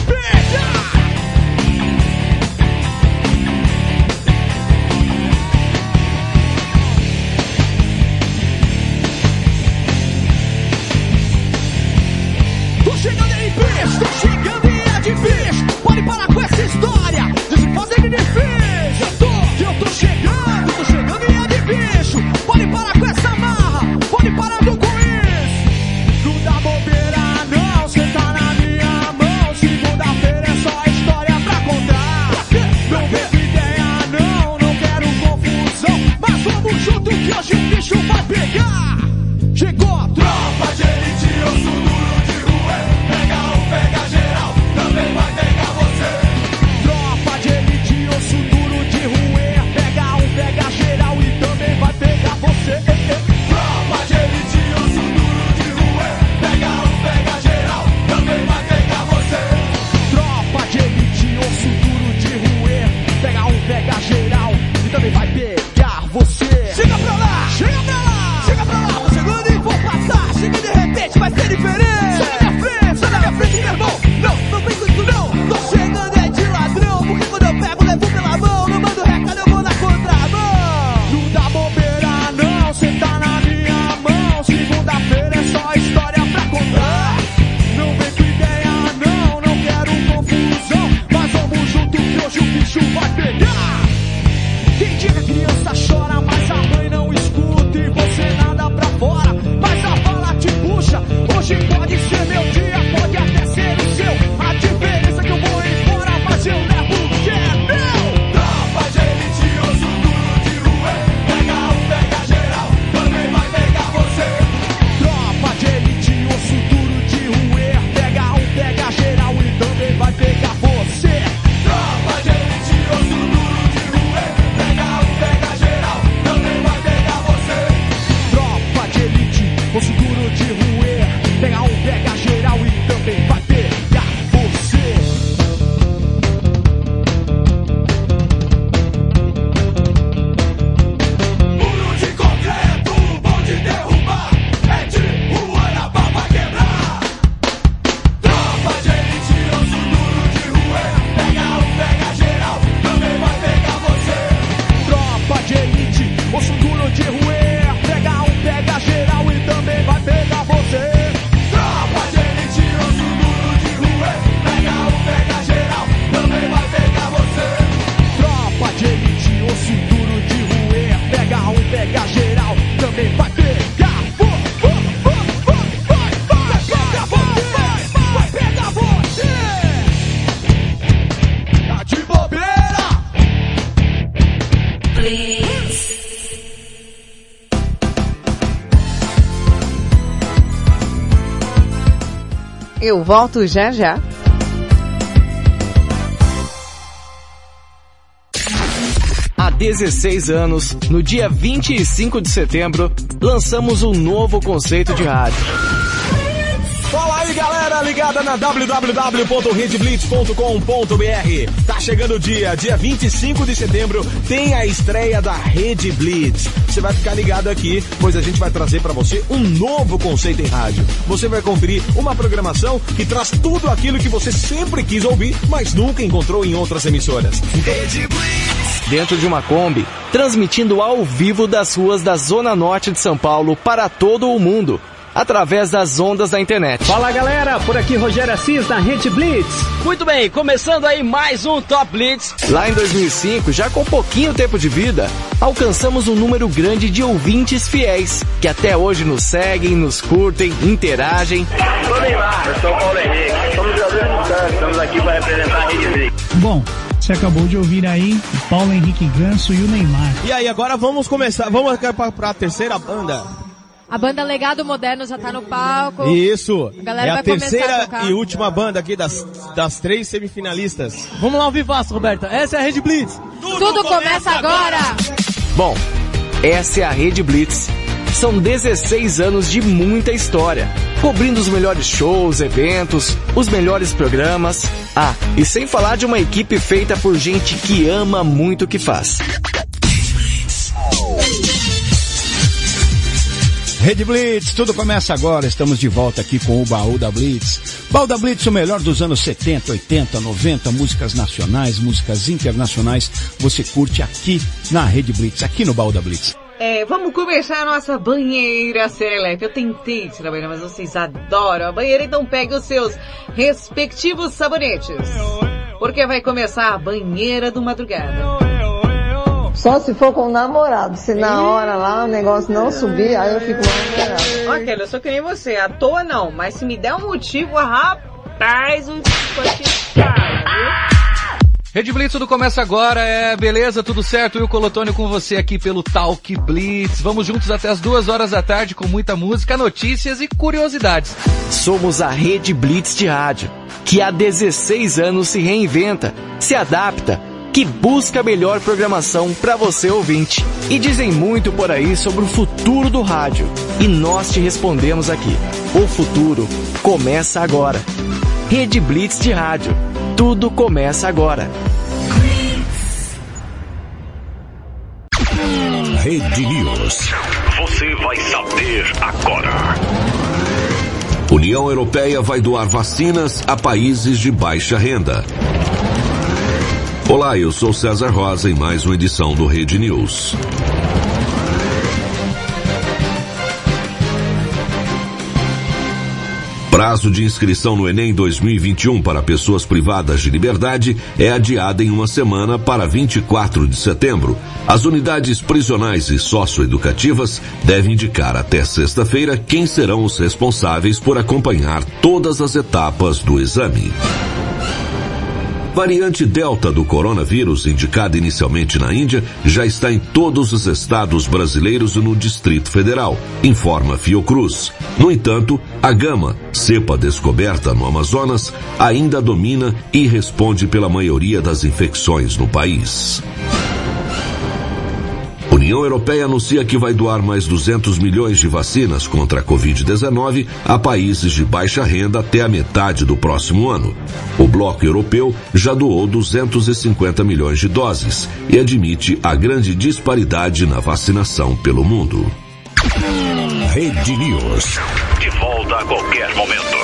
Eu volto já já. Há 16 anos, no dia 25 de setembro, lançamos um novo conceito de rádio. Fala aí, galera, ligada na www.redblitz.com.br. Tá chegando o dia, dia 25 de setembro, tem a estreia da Rede Blitz. Você vai ficar ligado aqui, pois a gente vai trazer para você um novo conceito em rádio. Você vai conferir uma programação que traz tudo aquilo que você sempre quis ouvir, mas nunca encontrou em outras emissoras. Rede Blitz. Dentro de uma Kombi, transmitindo ao vivo das ruas da Zona Norte de São Paulo para todo o mundo através das ondas da internet. Fala galera, por aqui Rogério Assis na Rede Blitz. Muito bem, começando aí mais um Top Blitz. Lá em 2005, já com pouquinho tempo de vida, alcançamos um número grande de ouvintes fiéis, que até hoje nos seguem, nos curtem, interagem. Sou Neymar, eu sou o Paulo Henrique, somos jogadores de Santos, estamos aqui para representar a Rede Blitz. Bom, você acabou de ouvir aí Paulo Henrique Ganso e o Neymar. E aí, agora vamos começar, vamos para a terceira banda. A banda Legado Moderno já tá no palco. Isso. A galera é a vai começar a terceira tocar. e última banda aqui das, das três semifinalistas. Vamos lá ao vivaço, Roberta. Essa é a Rede Blitz. Tudo, começa agora. Bom, essa é a Rede Blitz. São 16 anos de muita história, cobrindo os melhores shows, eventos, os melhores programas. Ah, e sem falar de uma equipe feita por gente que ama muito o que faz. Rede Blitz, tudo começa agora. Estamos de volta aqui com o Baú da Blitz. Baú da Blitz, o melhor dos anos 70, 80, 90, músicas nacionais, músicas internacionais. Você curte aqui na Rede Blitz, aqui no Baú da Blitz. É, vamos começar a nossa banheira serelepe. Eu tentei tirar banheira, mas vocês adoram a banheira, então pegue os seus respectivos sabonetes. Porque vai começar a banheira do madrugada. Só se for com o namorado. Se na hora lá o negócio não subir, aí eu fico mais. Ó, Kelly, eu sou que nem você. À toa não, mas se me der um motivo, rapaz, para, viu? Rede Blitz, tudo começa agora, é beleza, tudo certo? E o Colotônio com você aqui pelo Talk Blitz. Vamos juntos até as duas horas da tarde com muita música, notícias e curiosidades. Somos a Rede Blitz de rádio, que há 16 anos se reinventa, se adapta, que busca a melhor programação para você ouvinte. E dizem muito por aí sobre o futuro do rádio. E nós te respondemos aqui. O futuro começa agora. Rede Blitz de rádio. Tudo começa agora. Rede News. Você vai saber agora. União Europeia vai doar vacinas a países de baixa renda. Olá, eu sou César Rosa em mais uma edição do Rede News. Prazo de inscrição no Enem 2021 para pessoas privadas de liberdade é adiado em uma semana para 24 de setembro. As unidades prisionais e socioeducativas devem indicar até sexta-feira quem serão os responsáveis por acompanhar todas as etapas do exame. Variante Delta do coronavírus, indicada inicialmente na Índia, já está em todos os estados brasileiros e no Distrito Federal, informa Fiocruz. No entanto, a gama, cepa descoberta no Amazonas, ainda domina e responde pela maioria das infecções no país. União Europeia anuncia que vai doar mais 200 milhões de vacinas contra a Covid-19 a países de baixa renda até a metade do próximo ano. O bloco europeu já doou 250 milhões de doses e admite a grande disparidade na vacinação pelo mundo. Rede News. De volta a qualquer momento.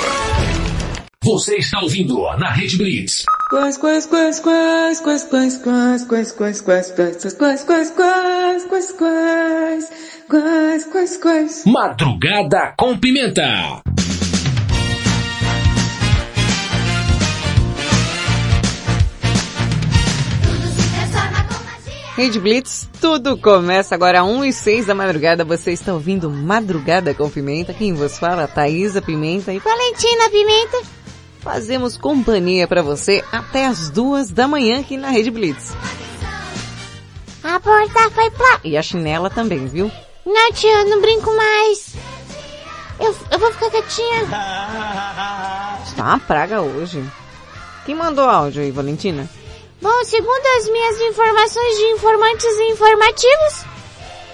Você está ouvindo na Rede Blitz. Quais, quais, quais, quais, quais, quais, quais, quais, quais, quais, quais, quais, quais, quais, quais, quais, quais, quais, quais, quais. Madrugada com pimenta. Rede Blitz, tudo começa agora às 1 e 6 da madrugada. Você está ouvindo Madrugada com Pimenta. Quem vos fala? Thaisa Pimenta e Valentina Pimenta. Fazemos companhia para você até as duas da manhã aqui na Rede Blitz. A porta foi plá. E a chinela também, viu? Não, eu não brinco mais. Eu, eu vou ficar quietinha. Está [laughs] uma praga hoje. Quem mandou áudio aí, Valentina? Bom, segundo as minhas informações de informantes e informativos,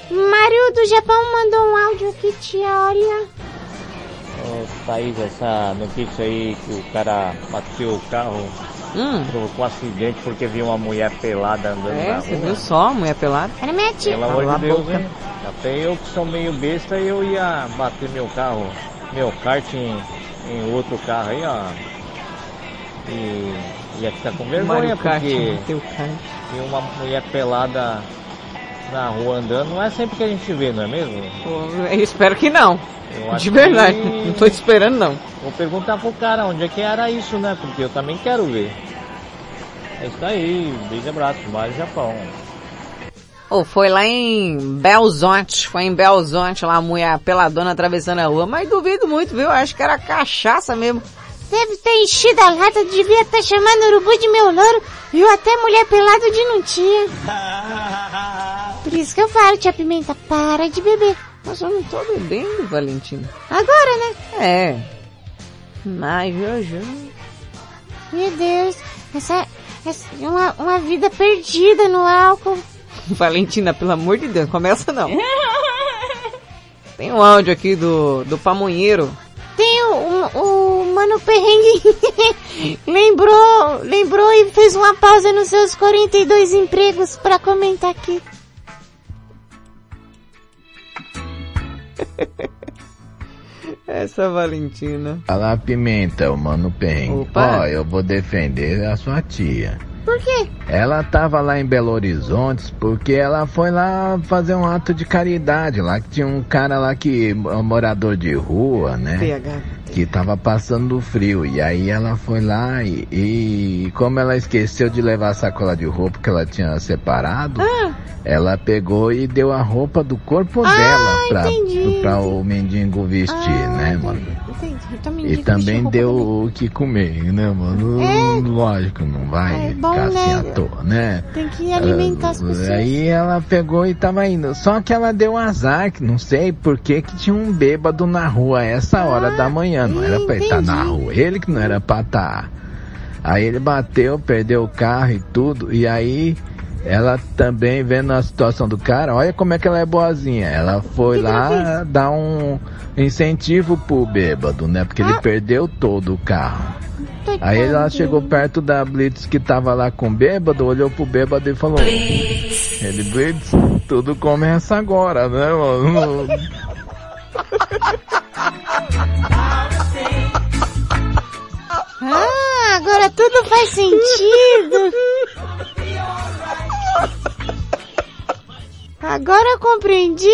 Mário do Japão mandou um áudio aqui, tia, olha. Ô, Thaís, essa notícia aí que o cara bateu o carro, Hum. provocou um acidente porque viu uma mulher pelada andando É, na você rua. viu só, mulher pelada? Era minha tia. Pelo amor de a Deus, boca. hein? Até eu que sou meio besta, eu ia bater meu carro, meu kart em, em outro carro aí, ó. E ia ficar com vergonha Mario Kart, porque kart. ver uma mulher pelada na rua andando não é sempre que a gente vê, não é mesmo? Eu espero que não. De verdade. que- Não tô esperando não. Vou perguntar pro cara onde é que era isso, né? Porque eu também quero ver. É isso aí, beijo e abraço, Mário Japão. Ou foi lá em Belzonte, foi em Belzonte lá a mulher peladona atravessando a rua, mas duvido muito, viu? Acho que era cachaça mesmo. Deve ter enchido a lata, devia estar chamando o urubu de meu louro, viu até mulher pelada de não tinha. [laughs] Por isso que eu falo, tia Pimenta, para de beber. Mas eu não tô bebendo, Valentina. Agora, né? É. Mas, Jojo... Meu Deus, essa, essa é uma, uma vida perdida no álcool. [laughs] Valentina, pelo amor de Deus, começa não. [laughs] Tem um áudio aqui do, do pamonheiro. Tem o, o, o Mano Perrengue [laughs] lembrou, lembrou e fez uma pausa nos seus 42 empregos pra comentar aqui. [laughs] Essa Valentina. Fala Pimenta, o Mano Pen. Ó, eu vou defender a sua tia. Por quê? Ela tava lá em Belo Horizonte porque ela foi lá fazer um ato de caridade lá, que tinha um cara lá que, um morador de rua, né? PH. Que tava passando frio. E aí ela foi lá e, e como ela esqueceu de levar a sacola de roupa que ela tinha separado, Ah, ela pegou e deu a roupa do corpo dela pra, pra o mendigo vestir, né, mano? entendi. Então E também deu dele. o que comer, né, mano? É. Lógico, não vai É bom, ficar assim né? à toa, né? Tem que alimentar as Ah, pessoas. Aí ela pegou e tava indo. Só que ela deu um azar, que não sei por que que tinha um bêbado na rua a essa hora da manhã. Não era pra estar na rua. Ele que não era pra estar. Aí ele bateu, perdeu o carro e tudo. E aí ela também vendo a situação do cara, olha como é que ela é boazinha. Ela foi lá dar um incentivo pro bêbado, né? Porque ele perdeu todo o carro. Aí ela chegou perto da Blitz que tava lá com o bêbado, olhou pro bêbado e falou: Ele Blitz, tudo começa agora, né, mano? [laughs] Ah, agora tudo faz sentido. [laughs] Agora eu compreendi.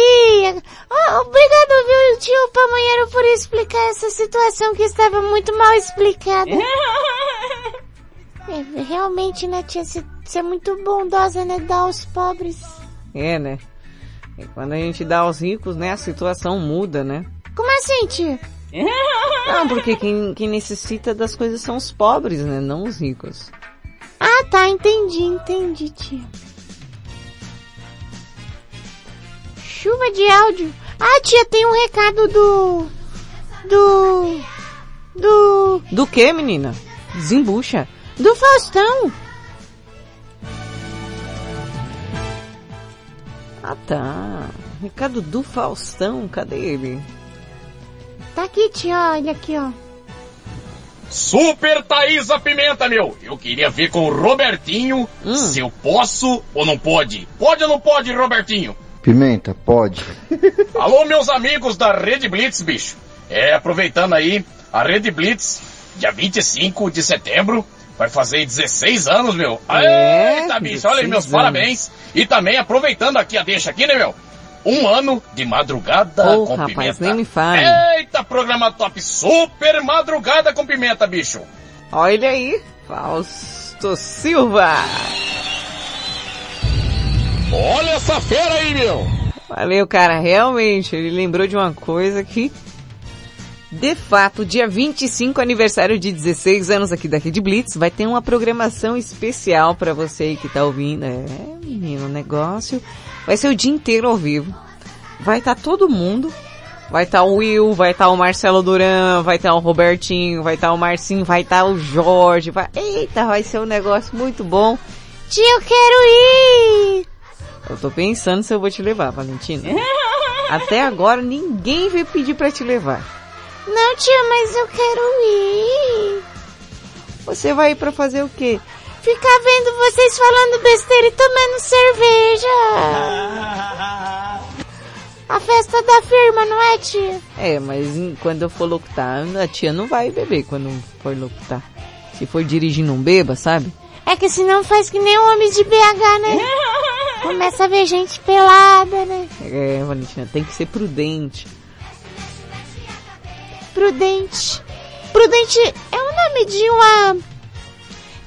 Ah, obrigado, viu, tio Pamonheiro, por explicar essa situação que estava muito mal explicada. [laughs] É, realmente, né, tia, você você é muito bondosa, né, dar aos pobres. É, né? E quando a gente dá aos ricos, né, a situação muda, né? Como assim, tia? [laughs] Não, porque quem, quem necessita das coisas são os pobres, né? Não os ricos. Ah, tá, entendi, entendi, tia. Chuva de áudio. Ah, tia, tem um recado do... Do... Do... Do que, menina? Desembucha. Do Faustão. Ah, tá. Recado do Faustão, cadê ele? Tá aqui, tia, olha aqui, ó. Super Thaísa Pimenta, meu! Eu queria ver com o Robertinho se eu posso ou não pode. Pode ou não pode, Robertinho? Pimenta, pode. [laughs] Alô, meus amigos da Rede Blitz, bicho. É, aproveitando aí, a Rede Blitz, dia 25 de setembro, vai fazer 16 anos, meu. É, Eita, bicho, olha aí, 16 meus anos. parabéns. E também aproveitando aqui a deixa aqui, né, meu? Um ano de madrugada Ô, com rapaz, pimenta. nem me fale. Eita, programa top, super madrugada com pimenta, bicho. Olha aí, Fausto Silva. Olha essa fera aí, meu. Valeu, cara. Realmente, ele lembrou de uma coisa que, de fato, dia 25, aniversário de 16 anos aqui da Rede Blitz, vai ter uma programação especial pra você que tá ouvindo. É, menino, negócio vai ser o dia inteiro ao vivo. Vai estar todo mundo. Vai estar o Will, vai estar o Marcelo Duran, vai estar o Robertinho, vai estar o Marcinho, vai estar o Jorge. Vai... Eita, vai ser um negócio muito bom. Eu quero ir. Eu tô pensando se eu vou te levar, Valentina. Até agora ninguém veio pedir pra te levar. Não, tia, mas eu quero ir. Você vai ir pra fazer o quê? Ficar vendo vocês falando besteira e tomando cerveja. A festa da firma, não é, tia? É, mas quando eu for locutar, a tia não vai beber quando for locutar. Se for dirigindo um beba, sabe? É que senão faz que nem o homem de BH, né? [laughs] Começa a ver gente pelada, né? É, Valentina, tem que ser prudente. Prudente. Prudente é o nome de uma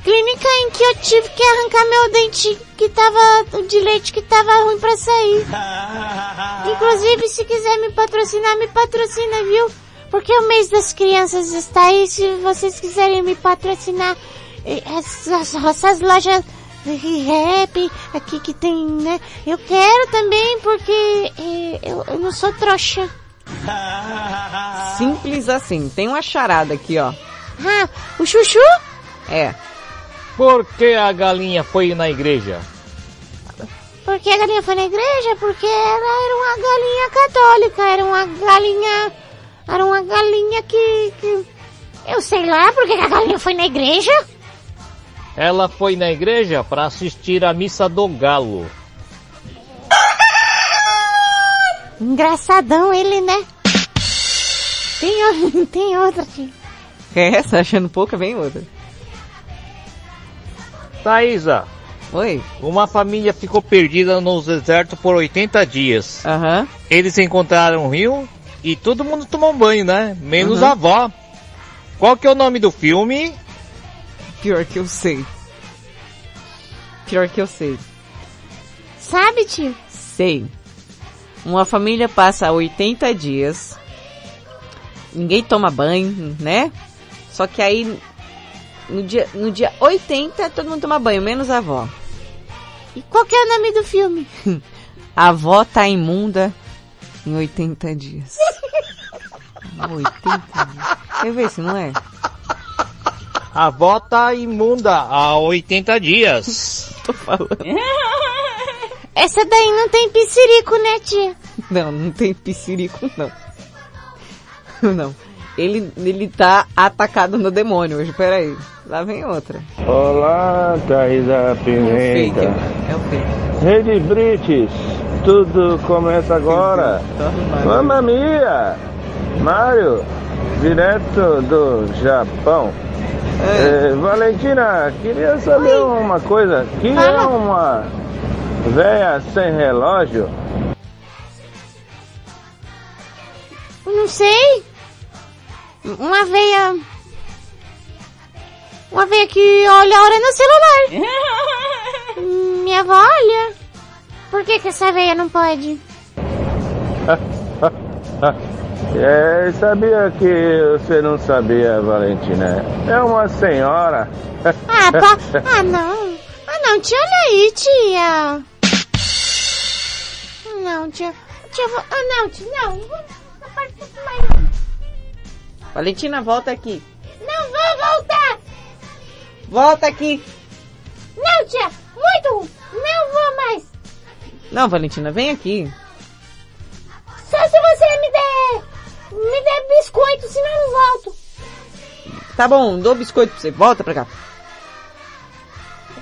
clínica em que eu tive que arrancar meu dente que tava, o de leite que tava ruim pra sair. [laughs] Inclusive, se quiser me patrocinar, me patrocina, viu? Porque o mês das crianças está aí, se vocês quiserem me patrocinar, eh, essas, essas lojas rap aqui que tem, né? Eu quero também porque eh, eu, eu não sou trouxa. Simples assim. Tem uma charada aqui, ó. Ah, o chuchu? É. Por que a galinha foi na igreja? Porque a galinha foi na igreja? Porque ela era uma galinha católica, era uma galinha... Era uma galinha que... que... Eu sei lá porque a galinha foi na igreja. Ela foi na igreja para assistir a missa do galo. Engraçadão ele, né? Tem, [laughs] tem outra aqui. É, tá achando pouca, vem outra. Thaisa. Oi. Uma família ficou perdida no deserto por 80 dias. Aham. Eles encontraram um rio e todo mundo tomou um banho, né? Menos Uhum. a avó. Qual que é o nome do filme? Pior que eu sei. Pior que eu sei. Sabe, tio? Sei. Uma família passa 80 dias. Ninguém toma banho, né? Só que aí no dia, no dia 80 todo mundo toma banho, menos a avó. E qual que é o nome do filme? [laughs] A avó tá imunda em 80 dias. [laughs] 80 dias. Quer ver se não é? A avó tá imunda há 80 dias. [laughs] Tô falando. [laughs] Essa daí não tem piscirico, né, tia? Não, não tem piscirico, não. [laughs] Não. Ele, ele tá atacado no demônio hoje, peraí. Lá vem outra. Olá, Thaisa É o fake, Pimenta. é o fake. Rede Brites, tudo começa agora. Mamma mia! Mário, direto do Japão. Eh, Valentina, queria saber uma coisa. Que é uma véia sem relógio? Não sei. Uma veia... Uma veia que olha a hora no celular. [laughs] Minha avó olha. Por que que essa veia não pode? [laughs] É, sabia que você não sabia, Valentina. É uma senhora. Ah, pá. Ah, não. Ah, não, tia, olha aí, tia. Não, tia. Tia, vou- ah, não, tia, não. Valentina, volta aqui. Não vou voltar. Volta aqui. Não, tia. Muito ruim. Não vou mais. Não, Valentina, vem aqui. Só se você me der... Me der biscoito, senão eu não volto. Tá bom, dou biscoito pra você. Volta pra cá.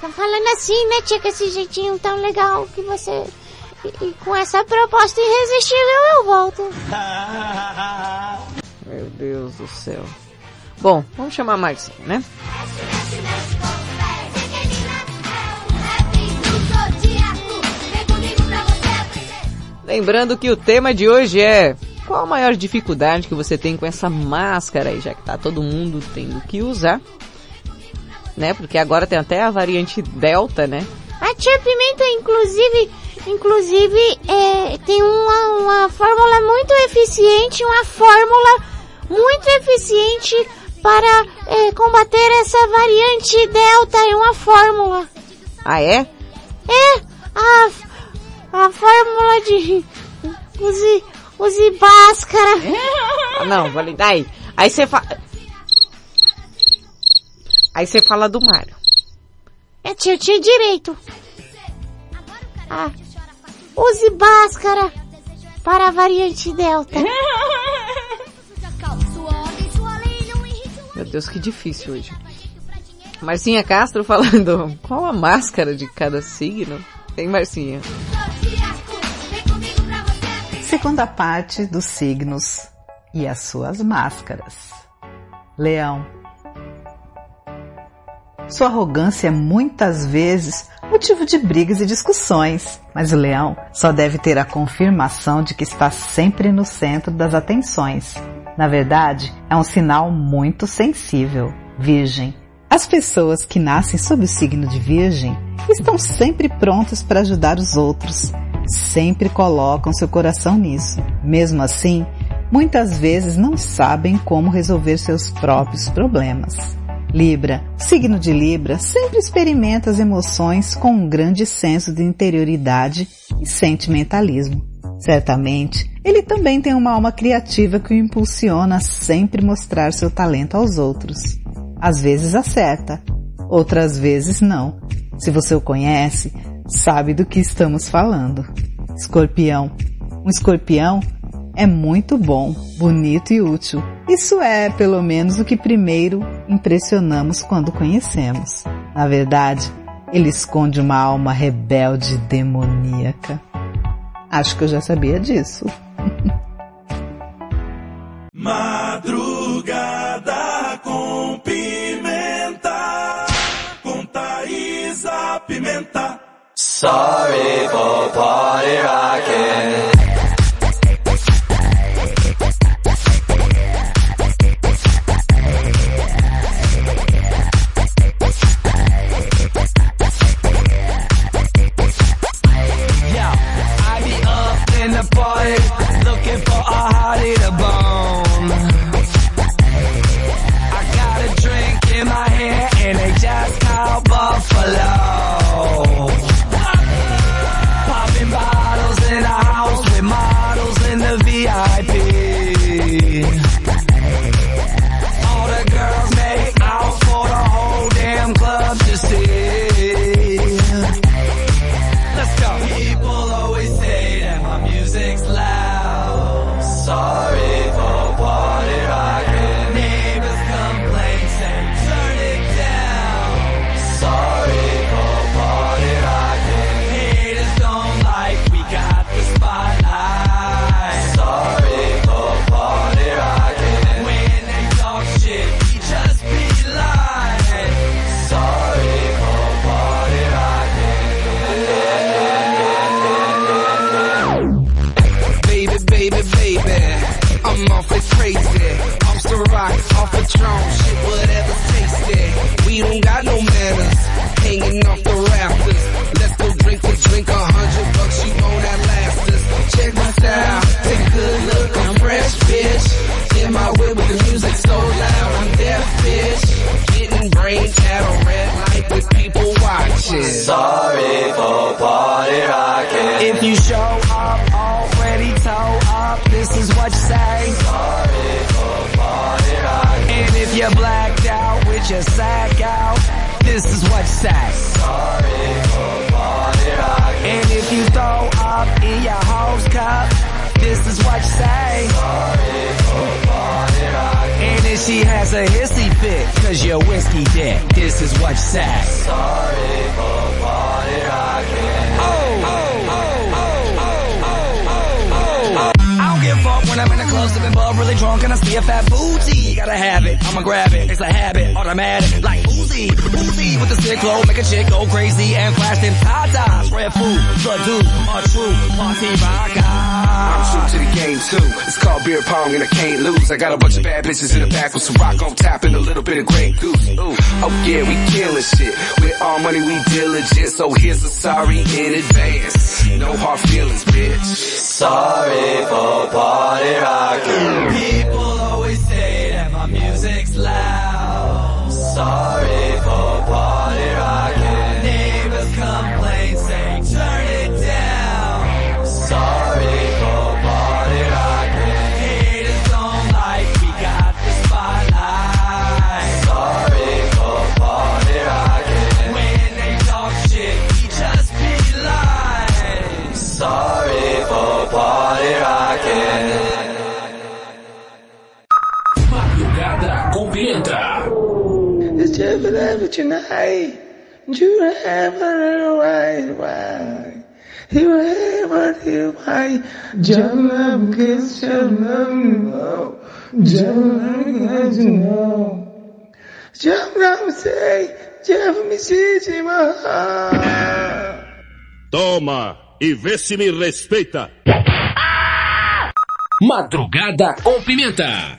Tá falando assim, né, tia? Com esse jeitinho tão legal que você... E, e com essa proposta irresistível eu volto. [laughs] Meu Deus do céu. Bom, vamos chamar a Marcinha, né? Lembrando que o tema de hoje é qual a maior dificuldade que você tem com essa máscara aí, já que tá todo mundo tendo que usar, né? Porque agora tem até a variante Delta, né? A tia Pimenta, inclusive, inclusive, é, tem uma, uma fórmula muito eficiente, uma fórmula muito eficiente para é, combater essa variante Delta. É uma fórmula. Ah, é? É, a, a fórmula de use, use báscara. [laughs] Ah, Não, vale. Aí, aí você fala. Aí você fala do Mário. É, eu tinha direito. Ah, use báscara para a variante Delta. Meu Deus, que difícil hoje. Marcinha Castro falando qual a máscara de cada signo? Tem Marcinha. Segunda parte dos signos e as suas máscaras. Leão. Sua arrogância é muitas vezes motivo de brigas e discussões, mas o leão só deve ter a confirmação de que está sempre no centro das atenções. Na verdade, é um sinal muito sensível. Virgem. As pessoas que nascem sob o signo de Virgem estão sempre prontas para ajudar os outros. Sempre colocam seu coração nisso. Mesmo assim, muitas vezes não sabem como resolver seus próprios problemas. Libra, signo de Libra, sempre experimenta as emoções com um grande senso de interioridade e sentimentalismo. Certamente, ele também tem uma alma criativa que o impulsiona a sempre mostrar seu talento aos outros. Às vezes acerta, outras vezes não. Se você o conhece, sabe do que estamos falando. Escorpião. Um escorpião é muito bom, bonito e útil. Isso é, pelo menos, o que primeiro impressionamos quando conhecemos. Na verdade, ele esconde uma alma rebelde e demoníaca. Acho que eu já sabia disso. [laughs] Madrugada Sorry for party rocking. Yo, strong. Has a hissy fit, cause you're whiskey dick, this is what you say. Sorry for rocking. Oh, oh, oh, oh, oh, oh, I'm in the club sipping bub really drunk and I see a fat booty. Gotta have it, I'ma grab it. It's a habit, automatic, like Uzi, Uzi with the sick flow, make a chick go crazy and flash them tatas. Red food, blood dude, a true party rocker. I'm true to the game too. It's called beer pong and I can't lose. I got a bunch of bad bitches in the back with some rock on tap and a little bit of Grey Goose. Ooh. Oh yeah, we killing shit. With all money we diligent, so here's a sorry in advance. No hard feelings, bitch. Sorry for party rocking. People always say that my music's loud. Sorry Just forever tonight. You have a white wine. You have a white. Jump, kiss, jump, no. Jump, kiss, no. Jump, me sente, my Toma e vê se me respeita. Madrugada com pimenta.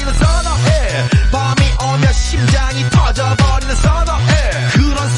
때리는 선어해 밤이 오면 심장이 터져버리는 선어해 그런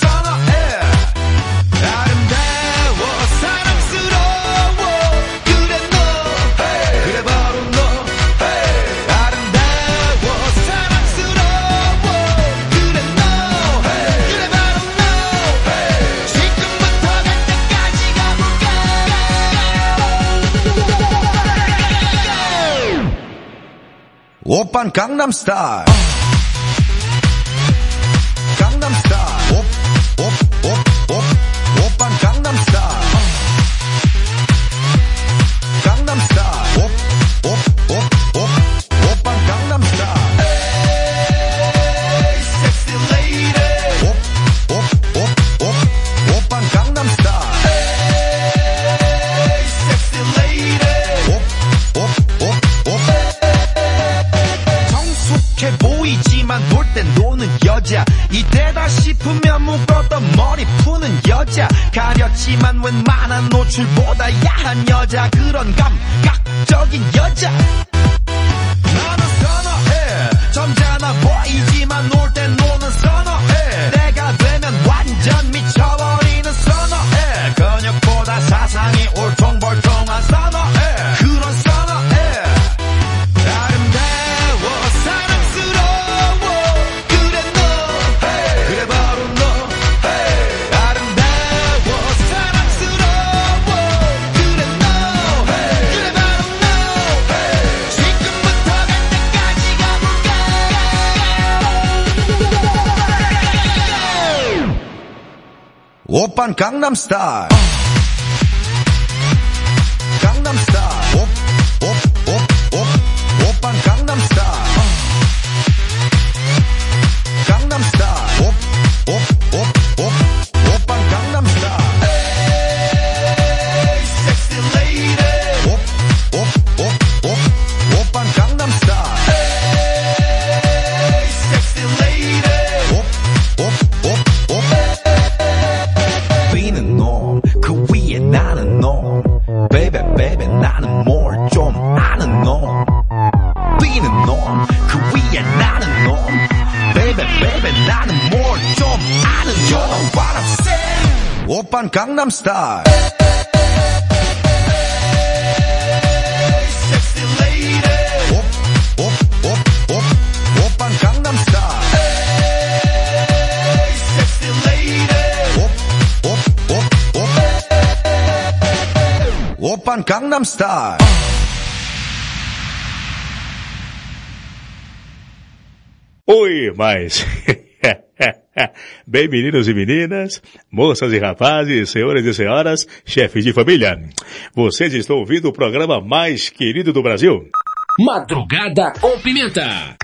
오빤 강남스타일 웬만한 노출보다 야한 여자 그런 감 Gangnam Style. Star. Open Gangnam Style. Oi, mas Bem, meninos e meninas, moças e rapazes, senhores e senhoras, chefes de família. Vocês estão ouvindo o programa mais querido do Brasil? Madrugada com Pimenta.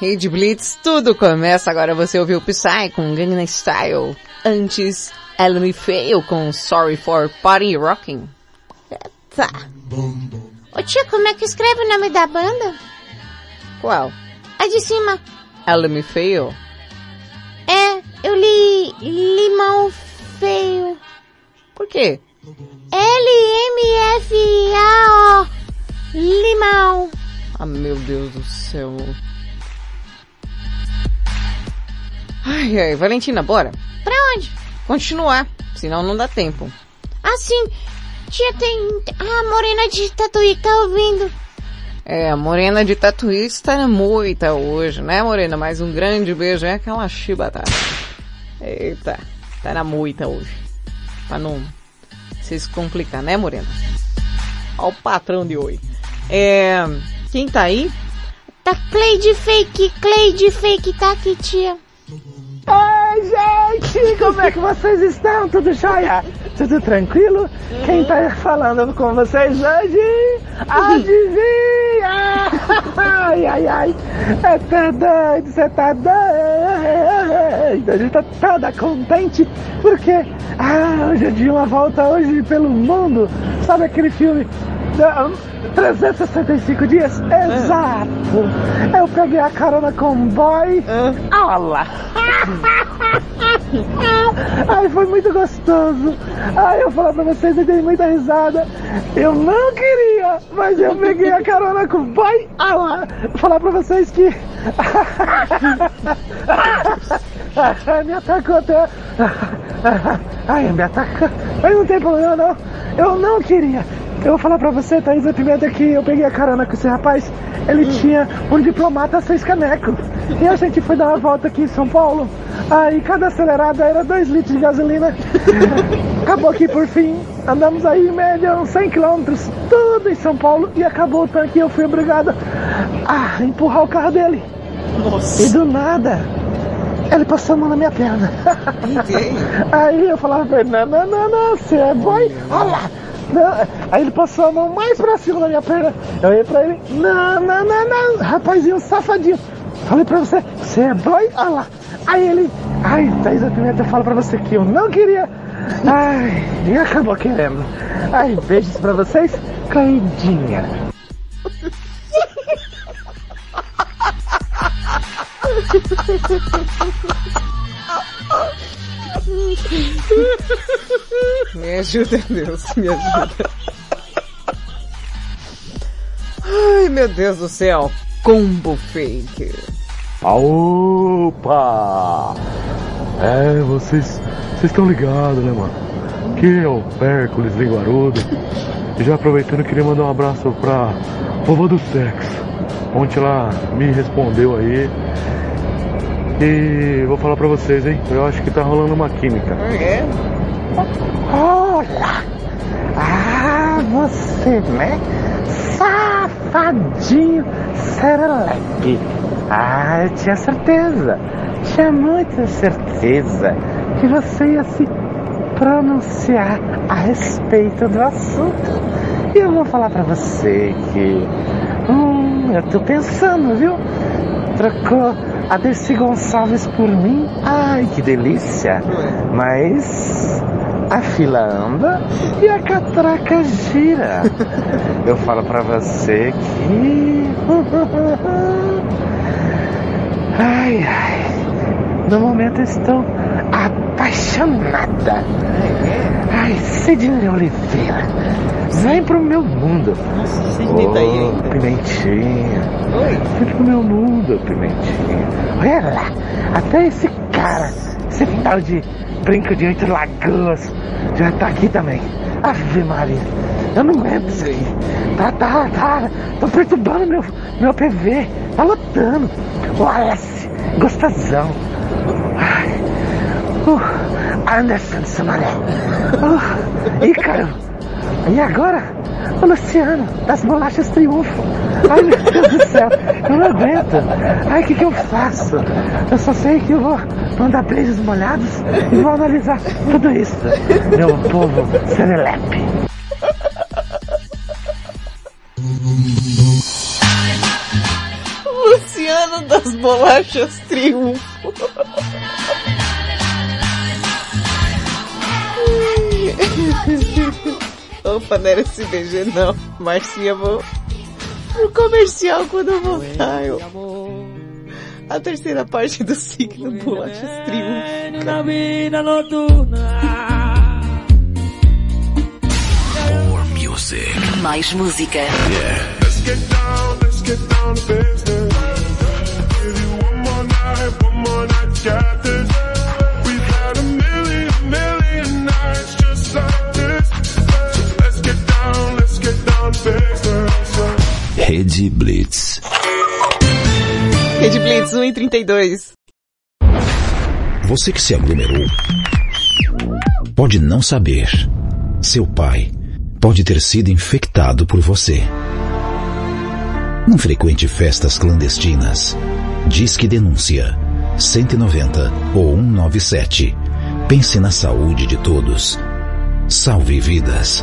Rede Blitz, tudo começa agora. Você ouviu Psy com Gangnam Style. Antes, Ellen Fail com Sorry for Party Rocking. Tá. Ô tia, como é que escreve o nome da banda? Qual? A de cima. Ellen Fail? É, eu li limão feio. Por quê? L-M-F-A-O. Limão. Ah, meu Deus do céu. Ai, ai, Valentina, bora. Pra onde? Continuar, senão não dá tempo. Ah, sim. Tia, tem... Ah, a Morena de Tatuí tá ouvindo. É, a Morena de Tatuí está na moita hoje, né, Morena? Mais um grande beijo, é aquela chibatada. Eita, tá na moita hoje. Pra não se complicar, né, Morena? Ó o patrão de hoje. É, quem tá aí? Tá Cleide Fake, Cleide Fake tá aqui, tia. Oi, gente! Como é que vocês estão? Tudo jóia? Tudo tranquilo? Quem tá falando com vocês hoje? Adivinha! [laughs] Ai, ai, ai! É tá doido, você tá doido! A gente tá toda contente porque ah, hoje é de uma volta hoje pelo mundo. Sabe aquele filme da- 365 dias? Exato. Eu peguei a carona com um boy. Olha lá. Ai, foi muito gostoso. Ai, eu falar pra vocês, eu dei muita risada. Eu não queria, mas eu peguei a carona com o boy. Vou falar pra vocês que. [laughs] me atacou até. Ai, me atacou. Mas não tem problema não. Eu não queria. Eu vou falar pra você, Thaís Pimenta, que eu peguei a carona com esse rapaz. Ele tinha um diplomata seis caneco. E a gente foi dar uma volta aqui em São Paulo. Aí cada acelerada era 2 litros de gasolina. [laughs] Acabou aqui por fim. Andamos aí em média uns 100 quilômetros, tudo em São Paulo. E acabou o tanque e eu fui obrigado a empurrar o carro dele. E do nada, ele passou a mão na minha perna. [laughs] Aí eu falava pra ele, não, não, não, não, você é boy? Olha lá. Não. Aí ele passou a mão mais pra cima da minha perna. Eu olhei pra ele, não, não, não, não, rapazinho safadinho. Falei pra você, você é boy? Olha lá. Aí ele, ai, Thaís Pimenta, eu falo pra você que eu não queria. Ai, e acabou querendo. Ai, beijos pra vocês, caidinha. [laughs] Me ajuda, Deus, me ajuda. Ai, meu Deus do céu. Combo fake. Opa! É, vocês vocês estão ligados, né, mano? Que é o Hércules Linguarudo. Já aproveitando, queria mandar um abraço pra vovó do sexo. Ontem ela me respondeu aí. E vou falar pra vocês, hein? Eu acho que tá rolando uma química. É? Olha! Ah, você, né? Safadinho serelepe. Ah, eu tinha certeza. Tinha muita certeza que você ia se pronunciar a respeito do assunto. E eu vou falar pra você que. Hum, eu tô pensando, viu? Trocou a Dercy Gonçalves por mim. Ai, que delícia! Mas a fila anda e a catraca gira. [laughs] Eu falo pra você que. [laughs] Ai, ai. No momento estou apaixonada. Ai, Sidney Oliveira. Vem pro meu mundo. Nossa, Sidney tá aí ainda. Pimentinha. Vem pro meu mundo, Pimentinha. Olha lá. Até esse cara, esse tal de brinco de oito lagoas, já tá aqui também. Ave Maria. Eu não aguento isso aqui. Tá, tá, tá. Tô perturbando meu, meu PV. Tá lotando. O Wallace, gostosão. Ai. Uh, Anderson Samaré. Uh, Ícaro. E agora? O Luciano, das bolachas triunfo. Ai meu Deus do céu, eu não aguento. Ai, o que, que eu faço? Eu só sei que eu vou mandar beijos molhados e vou analisar tudo isso. Meu povo serelepe. Luciano das bolachas triunfo. [laughs] Opa, não era esse BG não. Marcinha, vou pro comercial quando eu voltar. Eu... A terceira parte do signo bolachas triunfo. Na vida noturna. More music. Mais música. Yeah. Let's get down, let's get down to business. Give you one more night, one more night, got this. Rede Blitz. Rede Blitz 1 e 32. Você que se aglomerou pode não saber. Seu pai pode ter sido infectado por você. Não frequente festas clandestinas. Diz que denúncia 190 ou 197. Pense na saúde de todos. Salve vidas.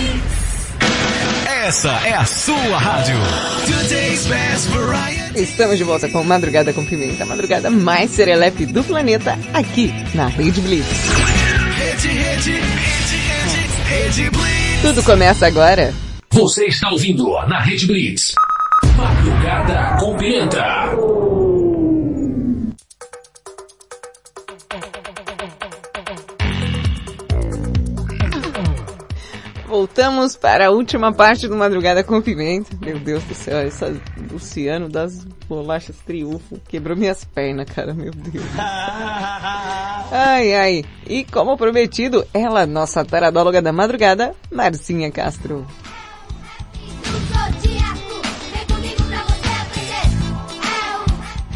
Essa é a sua rádio. Estamos de volta com Madrugada com Pimenta, a madrugada mais serelepe do planeta, aqui na Rede Blitz. Rede, rede, rede, rede, rede Blitz. Tudo começa agora. Você está ouvindo na Rede Blitz. Madrugada com Pimenta. Voltamos para a última parte do Madrugada com Pimenta. Meu Deus do céu, essa Luciano das bolachas triunfo quebrou minhas pernas, cara, meu Deus. [laughs] Ai, ai. E como prometido, ela, nossa taradóloga da madrugada, Marcinha Castro.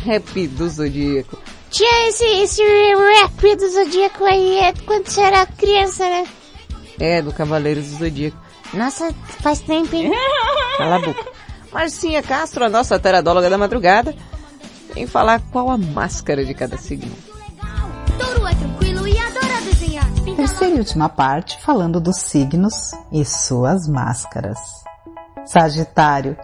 Rap do Zodíaco. Tia, esse, esse rap do Zodíaco aí é quando você era criança, né? É, do Cavaleiros do Zodíaco. Nossa, faz tempo, hein? [laughs] Cala a boca. Marcinha Castro, a nossa teradóloga da madrugada, vem falar qual a máscara de cada signo. Touro é e. Terceira e última parte falando dos signos e suas máscaras. Sagitário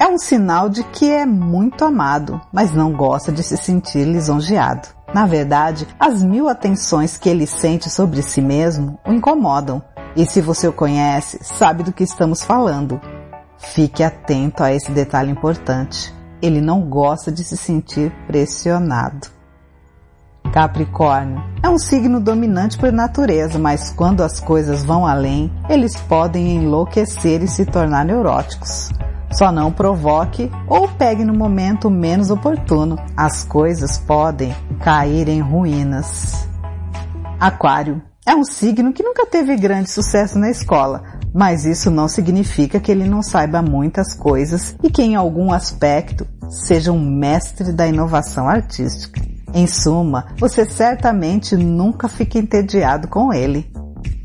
é um sinal de que é muito amado, mas não gosta de se sentir lisonjeado. Na verdade, as mil atenções que ele sente sobre si mesmo o incomodam. E se você o conhece, sabe do que estamos falando. Fique atento a esse detalhe importante. Ele não gosta de se sentir pressionado. Capricórnio é um signo dominante por natureza, mas quando as coisas vão além, eles podem enlouquecer e se tornar neuróticos. Só não provoque ou pegue no momento menos oportuno. As coisas podem cair em ruínas. Aquário é um signo que nunca teve grande sucesso na escola, mas isso não significa que ele não saiba muitas coisas e que em algum aspecto seja um mestre da inovação artística. Em suma, você certamente nunca fica entediado com ele.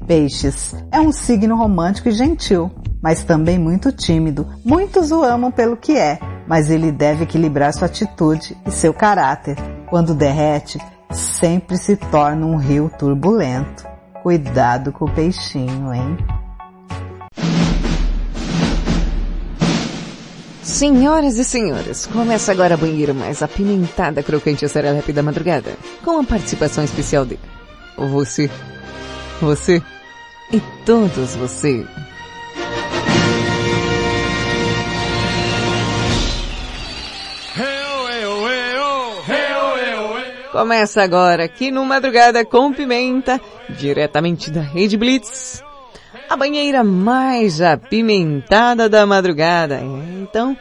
Peixes é um signo romântico e gentil, mas também muito tímido. Muitos o amam pelo que é, mas ele deve equilibrar sua atitude e seu caráter. Quando derrete, sempre se torna um rio turbulento. Cuidado com o peixinho, hein? Senhoras e senhores, começa agora a banheira mais apimentada, crocante e serelepe da madrugada, com a participação especial de você, você e todos você. Começa agora aqui no Madrugada com Pimenta, diretamente da Rede Blitz, a banheira mais apimentada da madrugada. Então,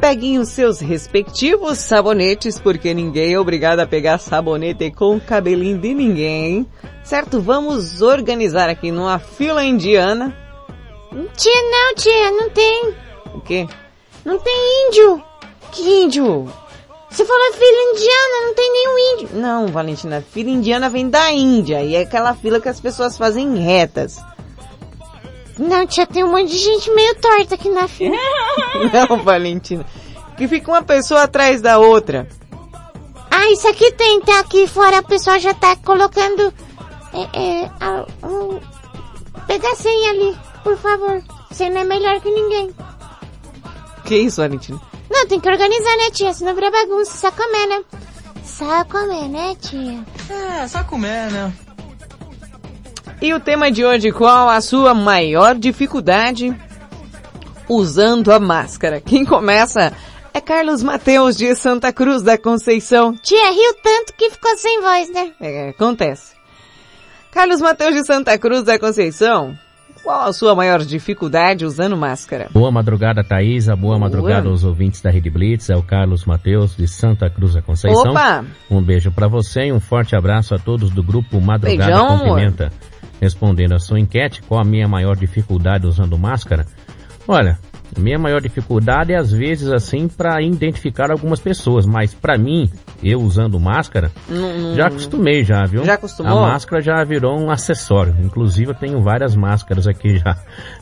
peguem os seus respectivos sabonetes, porque ninguém é obrigado a pegar sabonete com o cabelinho de ninguém, certo? Vamos organizar aqui numa fila indiana. Tia, não, tia, não tem. O quê? Não tem índio. Que índio? Você falou fila indiana, não tem nenhum índio. Não, Valentina, fila indiana vem da Índia e é aquela fila que as pessoas fazem retas. Não, tia, tem um monte de gente meio torta aqui na fila. [laughs] Não, Valentina. Que fica uma pessoa atrás da outra. Ah, isso aqui tem, tá aqui fora, a pessoa já tá colocando, é, é, a- um pedacinho ali, por favor. Você não é melhor que ninguém. Que isso, Valentina? Não, tem que organizar, né, tia? Senão vira bagunça, sacomé, né? só comer, né, tia? É, só comer, né? E o tema de hoje, qual a sua maior dificuldade usando a máscara? Quem começa é Carlos Mateus de Santa Cruz da Conceição. Tia riu tanto que ficou sem voz, né? É, acontece. Carlos Mateus de Santa Cruz da Conceição, qual a sua maior dificuldade usando máscara? Boa madrugada, Thaisa. Boa madrugada aos ouvintes da Rede Blitz. É o Carlos Mateus, de Santa Cruz da Conceição. Opa! Um beijo para você e um forte abraço a todos do grupo Madrugada Beijão, com amor. Respondendo a sua enquete, qual a minha maior dificuldade usando máscara? Olha, a minha maior dificuldade é às vezes assim para identificar algumas pessoas, mas para mim, eu usando máscara, Não- não- já acostumei já, viu? Já acostumou? A máscara já virou um acessório. Inclusive eu tenho várias máscaras aqui [laughs] já.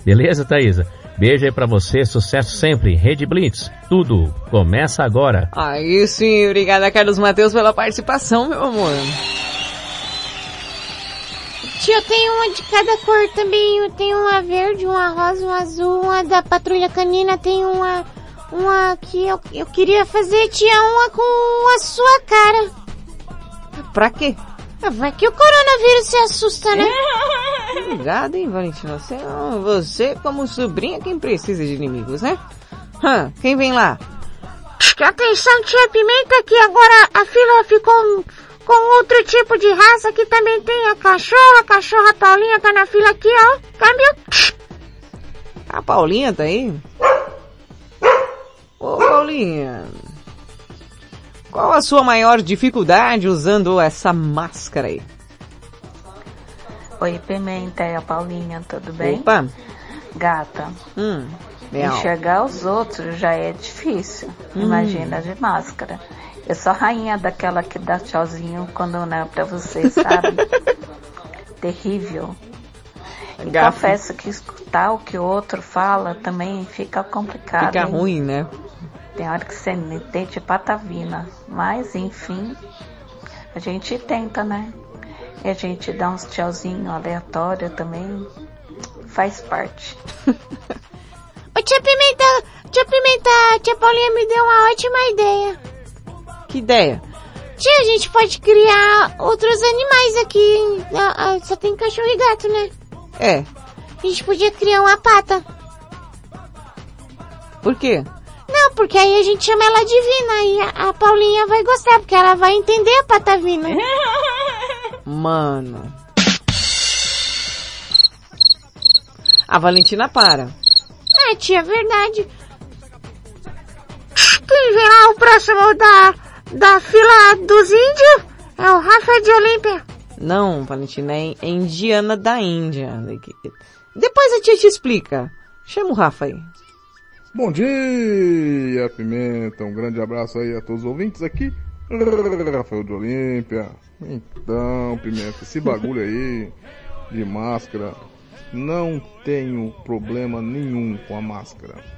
Beleza, Thaisa? Beijo aí pra você, sucesso sempre. Rede Blitz, tudo começa agora. Aí sim, obrigada Carlos Mateus pela participação, meu amor. Tia, eu tenho uma de cada cor também. Eu tenho uma verde, uma rosa, uma azul, uma da patrulha canina. Tem uma, uma que eu, eu queria fazer, tia, uma com a sua cara. Pra quê? Ah, Vai que o coronavírus se assusta, né? [laughs] Obrigado, hein, Valentina. Você, você como sobrinha, quem precisa de inimigos, né? Hã, quem vem lá? Atenção, tia Pimenta, que agora a fila ficou com outro tipo de raça, que também tem a cachorra, a cachorra Paulinha tá na fila aqui, ó. Câmbio. A Paulinha tá aí? Ô, Paulinha. Qual a sua maior dificuldade usando essa máscara aí? Oi, Pimenta, é a Paulinha, tudo bem? Opa. Gata, Hum, legal. enxergar os outros já é difícil. Hum. Imagina de máscara. Eu sou a rainha daquela que dá tchauzinho quando não é pra você, sabe? [laughs] Terrível. E confesso que escutar o que o outro fala também fica complicado. Fica hein? ruim, né? Tem hora que você entende patavina. Mas, enfim, a gente tenta, né? E a gente dá uns tchauzinho aleatório também. Faz parte. [laughs] Ô, tia Pimenta, tia Pimenta, tia Paulinha me deu uma ótima ideia. Que ideia? Tia, a gente pode criar outros animais aqui. Ah, ah, só tem cachorro e gato, né? É. A gente podia criar uma pata. Por quê? Não, porque aí a gente chama ela divina e a, a Paulinha vai gostar, porque ela vai entender a patavina. [laughs] [laughs] Mano. A Valentina para. É, tia, verdade. Quem vem lá o próximo da, da fila dos índios é o Rafa de Olímpia. Não, Valentina, é é indiana da Índia. Depois a tia te explica. Chama o Rafa aí. Bom dia, Pimenta. Um grande abraço aí a todos os ouvintes aqui. Rafael de Olímpia. Então, Pimenta, esse bagulho aí de máscara, não tenho problema nenhum com a máscara.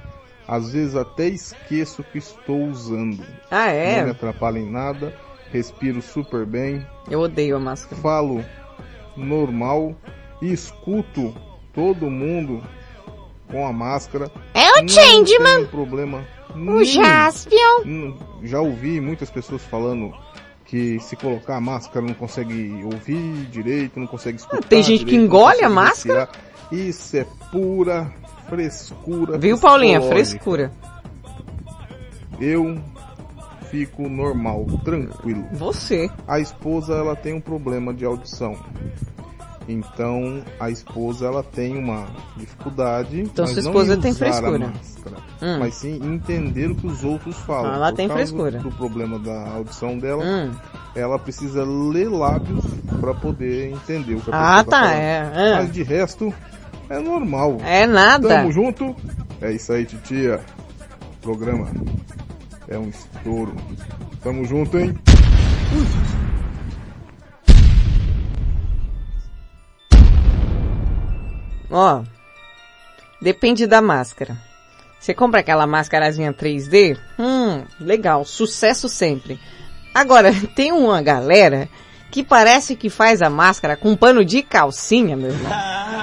Às vezes até esqueço que estou usando. Ah, é? Não me atrapalha em nada. Respiro super bem. Eu odeio a máscara. Falo normal e escuto todo mundo com a máscara. É o Não Changeman. tenho problema O. Jaspion. Hum, Já ouvi muitas pessoas falando que se colocar a máscara não consegue ouvir direito, não consegue escutar. Tem gente que direito, não engole a máscara? respirar. Isso é pura frescura. Viu, Paulinha? Frescura. Eu fico normal, tranquilo. Você. A esposa ela tem um problema de audição. Então a esposa ela tem uma dificuldade. Então, sua esposa em tem frescura. máscara, Hum. Mas sim entender o que os outros falam. Ah, ela Por tem frescura. Do problema da audição dela, Hum. ela precisa ler lábios para poder entender o que a Ah, pessoa tá, falando. é, é. Mas de resto é normal. É nada. Tamo junto. É isso aí, titia. O programa é um estouro. Tamo junto, hein? Ó, depende da máscara. Você compra aquela máscarazinha 3D? Hum, legal, sucesso sempre. Agora, [laughs] tem uma galera que parece que faz a máscara com pano de calcinha, meu irmão. [laughs]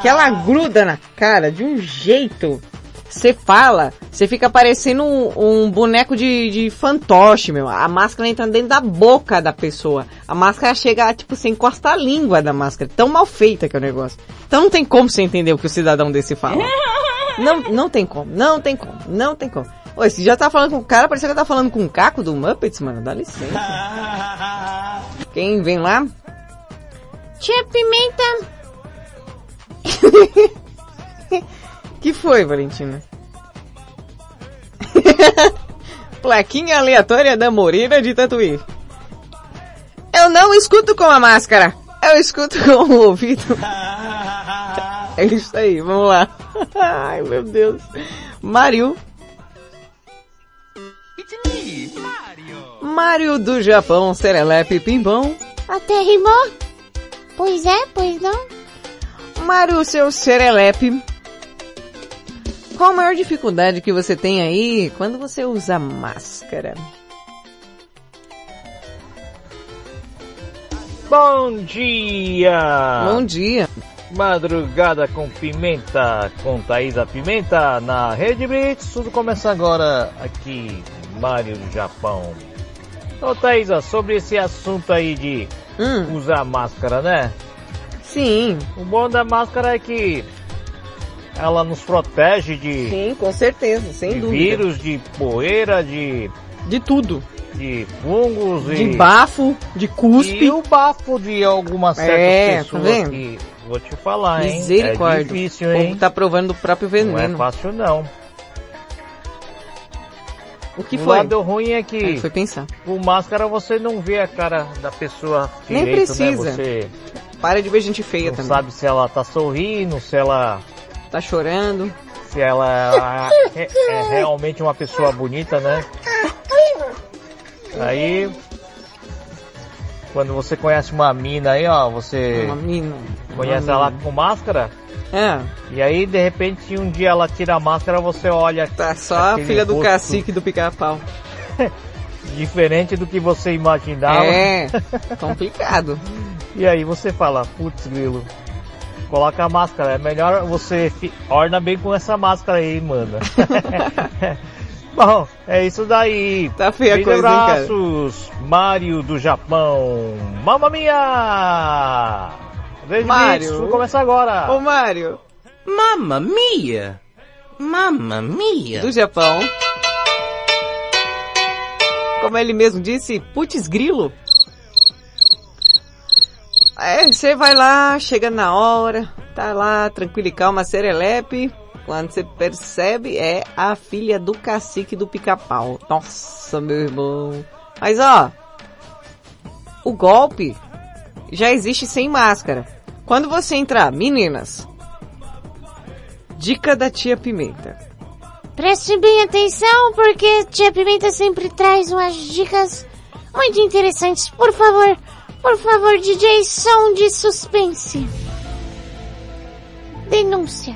Que ela gruda na cara de um jeito. Você fala, você fica parecendo um, um boneco de, de fantoche, meu. A máscara entra dentro da boca da pessoa. A máscara chega, tipo, você encosta a língua da máscara. Tão mal feita que é o negócio. Então não tem como você entender o que o cidadão desse fala. [laughs] Não, não tem como, não tem como, não tem como. Oi, você já tá falando com o cara, parecia que tá falando com o Caco do Muppets, mano. Dá licença. [laughs] Quem vem lá? Tia Pimenta, [laughs] que foi, Valentina? [laughs] Plaquinha aleatória da Moreira de Tatuí. Eu não escuto com a máscara. Eu escuto [laughs] com o ouvido. É isso aí, vamos lá. Ai, meu Deus. Mario. Mario do Japão, Serelepe Pimbão. até rimou? Pois é, pois não. Mario, seu Serelepe. Qual a maior dificuldade que você tem aí quando você usa máscara? Bom dia! Bom dia! Madrugada com pimenta, com Thaisa Pimenta, na Rede Blitz. Tudo começa agora aqui, Mário do Japão. Ô Thaisa, sobre esse assunto aí de usar máscara, né? Sim. O bom da máscara é que ela nos protege de, Sim, com certeza, sem de dúvida. vírus, de poeira, de... De tudo. De fungos De e... bafo, de cuspe. E o bafo de algumas certas É, tá pessoas vendo? que... Vou te falar, hein? Misericórdia. É difícil, O hein? povo tá provando do próprio Não é veneno. fácil, não. O que o foi? lado ruim é que Aí foi pensar. com máscara você não vê a cara da pessoa Nem direito, precisa. né? Você Para de ver gente feia não também. sabe se ela tá sorrindo, se ela Tá chorando. se ela [laughs] é, é realmente uma pessoa bonita, né? Aí quando você conhece uma mina aí, ó, você Uma mina. conhece Uma ela mina. com máscara, É. e aí de repente um dia ela tira a máscara, você olha Tá só a filha do rosto cacique do pica-pau. [laughs] diferente do que você imaginava. É, [laughs] complicado. E aí você fala, putz, grilo, coloca a máscara, é melhor você orna bem com essa máscara aí, manda. [laughs] Bom, é isso daí. Tá feia Beijo, coisa, hein, cara? abraços, Mário do Japão. Mamma mia! Beijo, Mário. Vamos começar agora. Ô Mário. Mamma mia! Mamma mia! Do Japão. Como ele mesmo disse, putz grilo. É, você vai lá, chega na hora, tá lá, tranquilo e calma, serelepe. Quando você percebe, é a filha do cacique do pica-pau. Nossa, meu irmão. Mas ó, o golpe já existe sem máscara. Quando você entrar, meninas, dica da tia Pimenta. Preste bem atenção, porque Tia Pimenta sempre traz umas dicas muito interessantes. Por favor, por favor, DJ, som de suspense. Denúncia.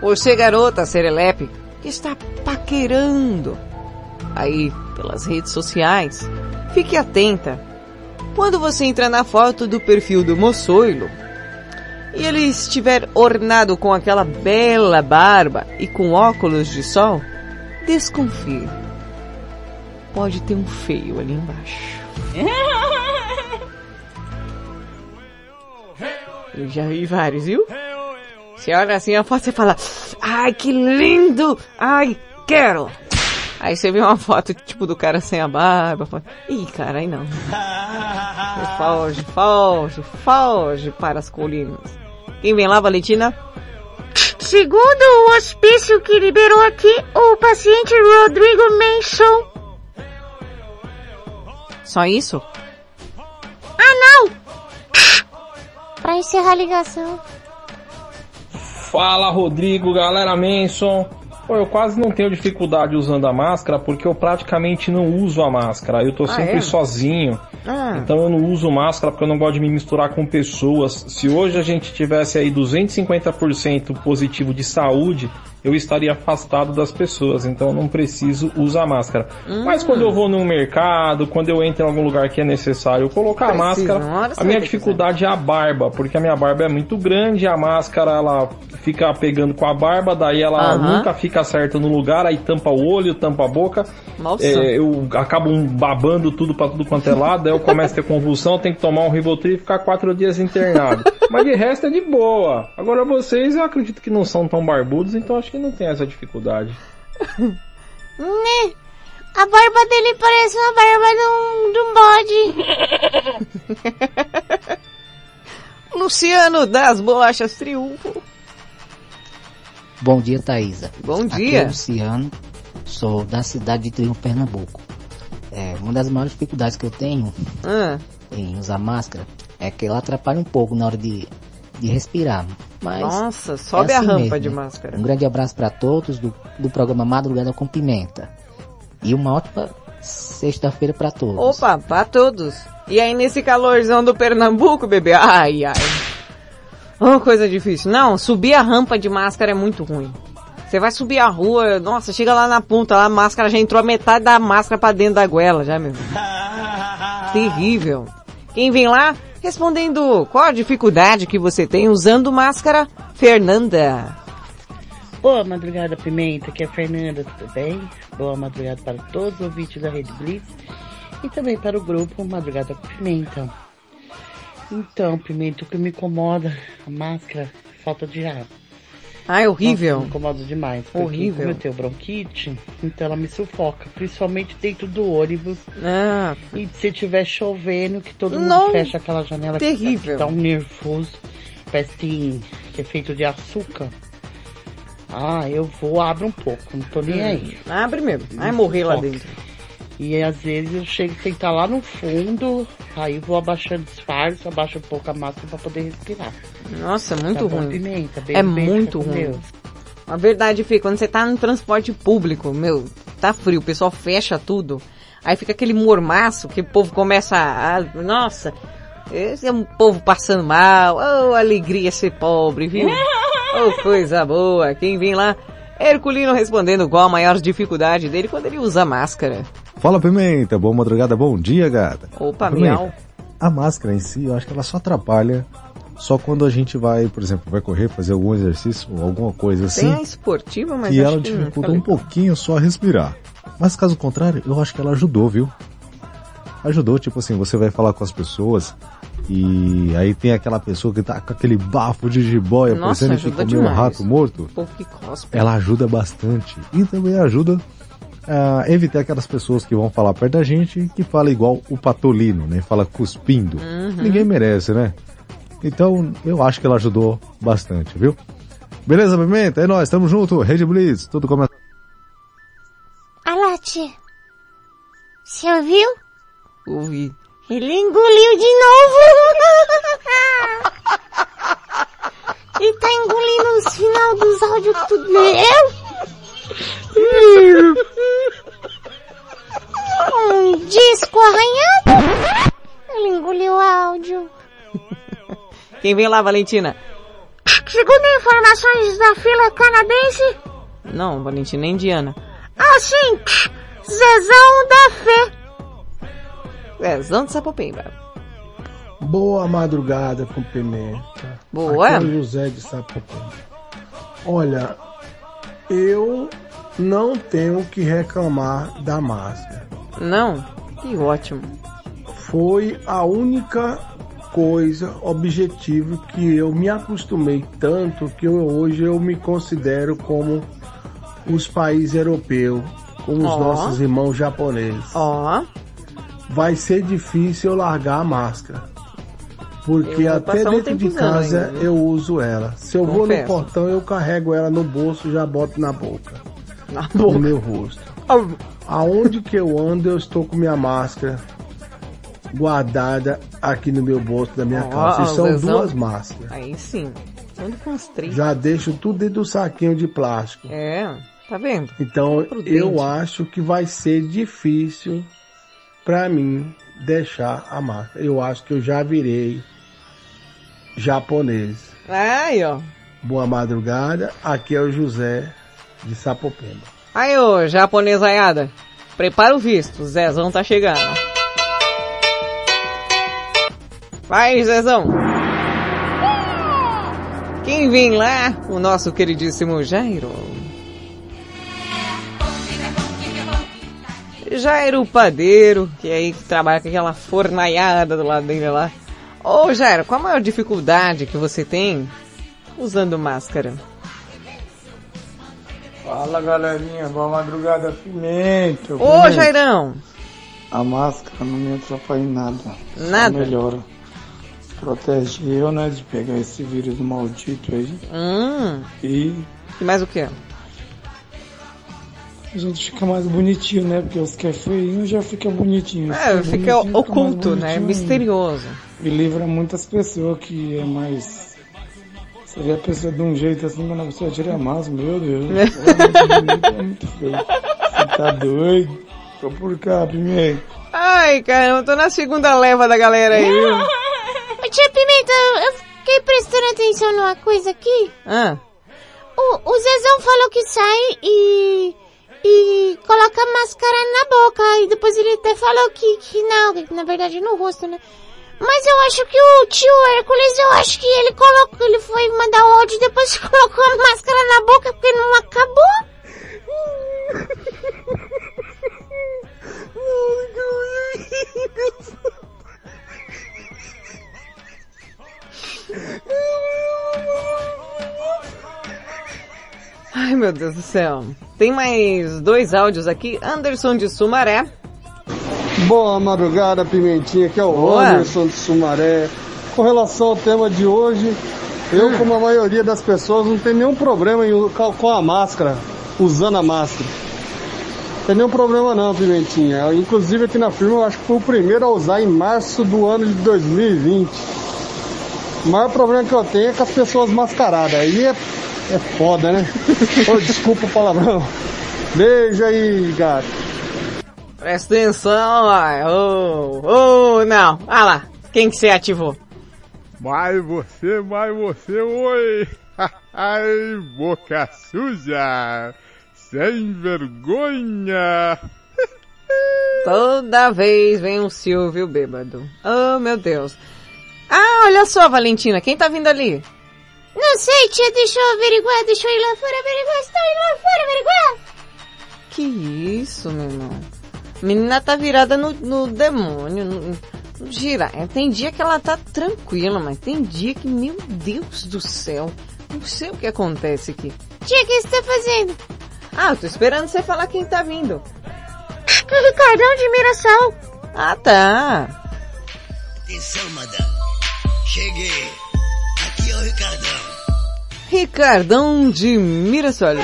Você, garota serelepe, que está paquerando aí pelas redes sociais, fique atenta. Quando você entrar na foto do perfil do moçoilo e ele estiver ornado com aquela bela barba e com óculos de sol, desconfie. Pode ter um feio ali embaixo. Eu já vi vários, viu? Você olha assim a foto e fala, ai que lindo, ai quero. Aí você vê uma foto tipo do cara sem a barba, fala, ih cara, aí não. Foge, foge, foge para as colinas. Quem vem lá, Valentina? Segundo o hospício que liberou aqui, o paciente Rodrigo Menson. Só isso? Ah, não! Pra encerrar a ligação. Fala Rodrigo, galera Manson. Pô, eu quase não tenho dificuldade usando a máscara porque eu praticamente não uso a máscara. Eu tô Ah, sempre é? sozinho. Ah. Então eu não uso máscara porque eu não gosto de me misturar com pessoas. Se hoje a gente tivesse aí 250% positivo de saúde, eu estaria afastado das pessoas. Então eu não preciso usar máscara. Hum. Mas quando eu vou num mercado, quando eu entro em algum lugar que é necessário colocar a Precisa, máscara, a minha dificuldade é a barba, porque a minha barba é muito grande, a máscara ela fica pegando com a barba, daí ela Aham. nunca fica certa no lugar, aí tampa o olho, tampa a boca. É, eu acabo babando tudo pra tudo quanto é lado, aí eu começo a ter convulsão, tenho que tomar um Rivotril e ficar quatro dias internado. Mas de resto é de boa. Agora vocês eu acredito que não são tão barbudos, então acho que não tem essa dificuldade. [laughs] Né? A barba dele parece uma barba de um, de um bode. [laughs] Luciano das Bolachas Triunfo. Bom dia, Thaisa. Bom Aqui dia. é o Luciano, sou da cidade de Triunfo, Pernambuco. É, uma das maiores dificuldades que eu tenho Ah. em usar máscara é que ela atrapalha um pouco na hora de, de respirar. Mas Nossa, sobe é a assim rampa mesmo, de né? máscara. Um grande abraço para todos do, do programa Madrugada com Pimenta. E uma ótima sexta-feira para todos. Opa, pra todos. E aí nesse calorzão do Pernambuco, bebê? Ai, ai. Oh, coisa difícil. Não, subir a rampa de máscara é muito ruim. Você vai subir a rua, nossa, chega lá na ponta, lá a máscara já entrou a metade da máscara pra dentro da goela, já, meu. [laughs] Terrível. Quem vem lá respondendo qual a dificuldade que você tem usando máscara? Fernanda. Boa madrugada, Pimenta, aqui é a Fernanda, tudo bem? Boa madrugada para todos os ouvintes da Rede Blitz e também para o grupo Madrugada com Pimenta. Então, Pimenta, o que me incomoda, a máscara, falta de ar. Ah, é horrível. Nossa, me incomoda demais. Porque Horrível. Como eu tenho bronquite, então ela me sufoca, principalmente dentro do ônibus. Ah. E se tiver chovendo, que todo mundo Não. fecha aquela janela. que Terrível. Dá um nervoso. Parece que, que é feito de açúcar. Ah, eu vou, abro um pouco, não tô nem Hum. aí. Abre mesmo. Vai morrer lá dentro. E às vezes eu chego a sentar lá no fundo, aí vou abaixando o disfarce, abaixo um pouco a máscara pra poder respirar. Nossa, muito Tá ruim. Pimenta, beijo, é beijo, muito fica ruim. Deus. A verdade, Fê, quando você tá no transporte público, meu, tá frio, o pessoal fecha tudo. Aí fica aquele mormaço que o povo começa a. a- nossa, esse é um povo passando mal. Oh, alegria ser pobre, viu? [laughs] Oh, coisa boa. Quem vem lá? Herculino respondendo qual a maior dificuldade dele quando ele usa máscara. Fala Pimenta, boa madrugada, bom dia, gata. Opa, Pimenta, miau. A máscara em si, eu acho que ela só atrapalha só quando a gente vai, por exemplo, vai correr, fazer algum exercício ou alguma coisa assim. Tem a esportiva, mas e acho ela que dificulta nunca um pouquinho só a respirar. Mas caso contrário, eu acho que ela ajudou, viu? Ajudou, tipo assim, você vai falar com as pessoas e aí tem aquela pessoa que tá com aquele bafo de jiboia, Nossa, parecendo que comeu um rato morto. Que. Ela ajuda bastante. E também ajuda a evitar aquelas pessoas que vão falar perto da gente que fala igual o patolino, né? Fala cuspindo. Uhum. Ninguém merece, né? Então, eu acho que ela ajudou bastante, viu? Beleza, Pimenta? É nóis, tamo junto. Rede Blitz, tudo começa. Alá, tia. Você ouviu? Ouvi. Ele engoliu de novo. Ele [laughs] tá engolindo os final dos áudios tudo. Eu? [laughs] Um disco arranhado. Ele engoliu o áudio. Quem vem lá, Valentina? Segundo informações da fila canadense, Não, Valentina é indiana. assim, Zezão da Fé. Zezão de Sapopemba. Boa madrugada com pimenta. Boa. Aqui é o José de Sapopemba. Olha, eu não tenho o que reclamar da máscara. Não? Que ótimo. Foi a única coisa, objetivo que eu me acostumei tanto que eu, hoje eu me considero como os países europeus, como os Ó. nossos irmãos japoneses. Ó. Vai ser difícil eu largar a máscara. Porque até passar um dentro de casa ainda, eu uso ela. Se eu vou no Confesso. portão, eu carrego ela no bolso e já boto na boca. Na No boca. meu rosto. Aonde que eu ando, eu estou com minha máscara guardada aqui no meu bolso da minha Ó, calça. E são duas máscaras. Aí sim. Ando com uns três. Já deixo tudo dentro do saquinho de plástico. É. Tá vendo? Então eu acho que vai ser difícil pra mim deixar a máscara. Eu acho que eu já virei japonês. Aí, ó. Boa madrugada, aqui é o José de Sapopemba. Aí, ô, japonesaiada. Prepara o visto, Zezão tá chegando. Vai, Zezão. Quem vem lá? O nosso queridíssimo Jairo. Jairo Padeiro, que é aí que trabalha com aquela fornaiada do lado dele lá. Ô Jairo, qual a maior dificuldade que você tem usando máscara? Fala galerinha, boa madrugada, pimenta. Ô Pimenta. Jairão! A máscara não me atrapalha em nada. Nada? melhora. Protege eu, né, de pegar esse vírus maldito aí. Hum. E E mais o que? a gente fica mais bonitinho, né? Porque os que é feinho já fica bonitinho. É, que fica bonitinho oculto, mais né? Misterioso. E livra muitas pessoas que é mais. Seria a pessoa de um jeito assim, quando a pessoa tira a máscara, meu Deus. É muito é feio. Você tá doido? Tô por cá, pimenta. Ai, caramba, tô na segunda leva da galera aí, Pimenta, eu fiquei prestando atenção numa coisa aqui. Ah, O, o Zezão falou que sai e... E coloca a máscara na boca. E depois ele até falou que, que não, que na verdade no rosto, né? Mas eu acho que o tio Hércules, eu acho que ele colocou, ele foi mandar o áudio e depois [laughs] colocou a máscara na boca porque não acabou. [laughs] ai meu Deus do céu. Tem mais dois áudios aqui. Anderson de Sumaré. Boa madrugada, Pimentinha, que é o Boa. Anderson de Sumaré. Com relação ao tema de hoje, eu, Hum. como a maioria das pessoas, não tem nenhum problema em, com a máscara, usando a máscara. Não tem nenhum problema não, Pimentinha. Inclusive aqui na firma, eu acho que fui o primeiro a usar em março do ano de 2020. O maior problema que eu tenho é com as pessoas mascaradas. Aí é, é foda, né? [laughs] Ô, desculpa o palavrão. Beijo aí, gato. Presta atenção, ai. Ô, ô, não. Ah lá. Quem que você ativou? Mas você, mas você, oi! [laughs] Ai, boca suja! Sem vergonha! [laughs] Toda vez vem um Silvio bêbado. Oh, meu Deus. Ah, olha só, Valentina. Quem tá vindo ali? Não sei, tia, deixa eu averiguar, deixa eu ir lá fora averiguar, estou indo lá fora averiguar. Que isso, meu irmão? Menina tá virada no, no demônio, no, no girar. É, Tem dia que ela tá tranquila, mas tem dia que, meu Deus do céu, não sei o que acontece aqui. Tia, o que você tá fazendo? Ah, eu tô esperando você falar quem tá vindo. Que o Ricardão de Mirassol. Ah, tá. Atenção, madame. Cheguei. Aqui é o Ricardão. Ricardão de Mirassol. [laughs]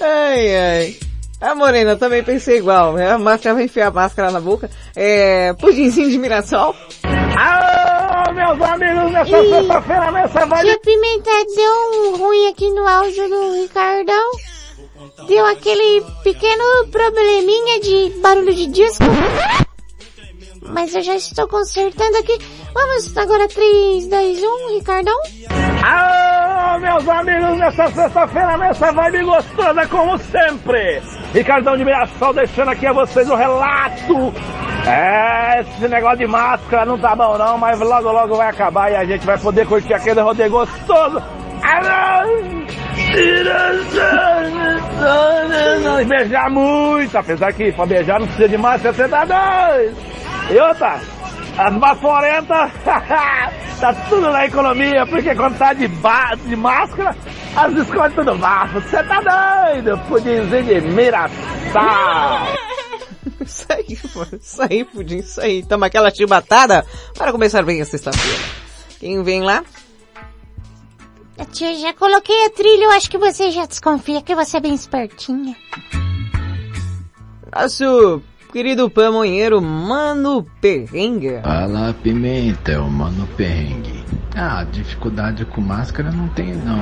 ai, ai. A Morena, eu também pensei igual. né? A máscara vai enfiar a máscara na boca. É, pudinzinho de Mirassol. Alô, meus amigos, nessa sexta-feira, nessa vai... Tia Pimenta deu um ruim aqui no áudio do Ricardão. Deu aquele pequeno probleminha de barulho de disco. Mas eu já estou consertando aqui. Vamos agora 3, 2, 1, Ricardão. Alô, meus amigos, nessa sexta-feira, nessa vibe gostosa, como sempre. Ricardão de Mirassol deixando aqui a vocês o relato. É, esse negócio de máscara não tá bom não, mas logo logo vai acabar e a gente vai poder curtir aquele rodeio gostoso. Alô! Beijar muito, apesar que pra beijar não precisa de tá doido. E outra, as baforentas, [laughs] tá tudo na economia, porque quando tá de, ba de máscara, as escolhem tudo bafo. Você tá doido? Pudimzinho de mirassol. [laughs] Isso aí, mano. Isso aí, pudim, isso aí. Toma aquela chibatada para começar bem a sexta-feira. Quem vem lá? A tia já coloquei a trilha, eu acho que você já desconfia que você é bem espertinha. Nosso querido pamonheiro Mano Perrengue. Fala Pimenta, é o Mano Perrengue. Ah, dificuldade com máscara não tem não.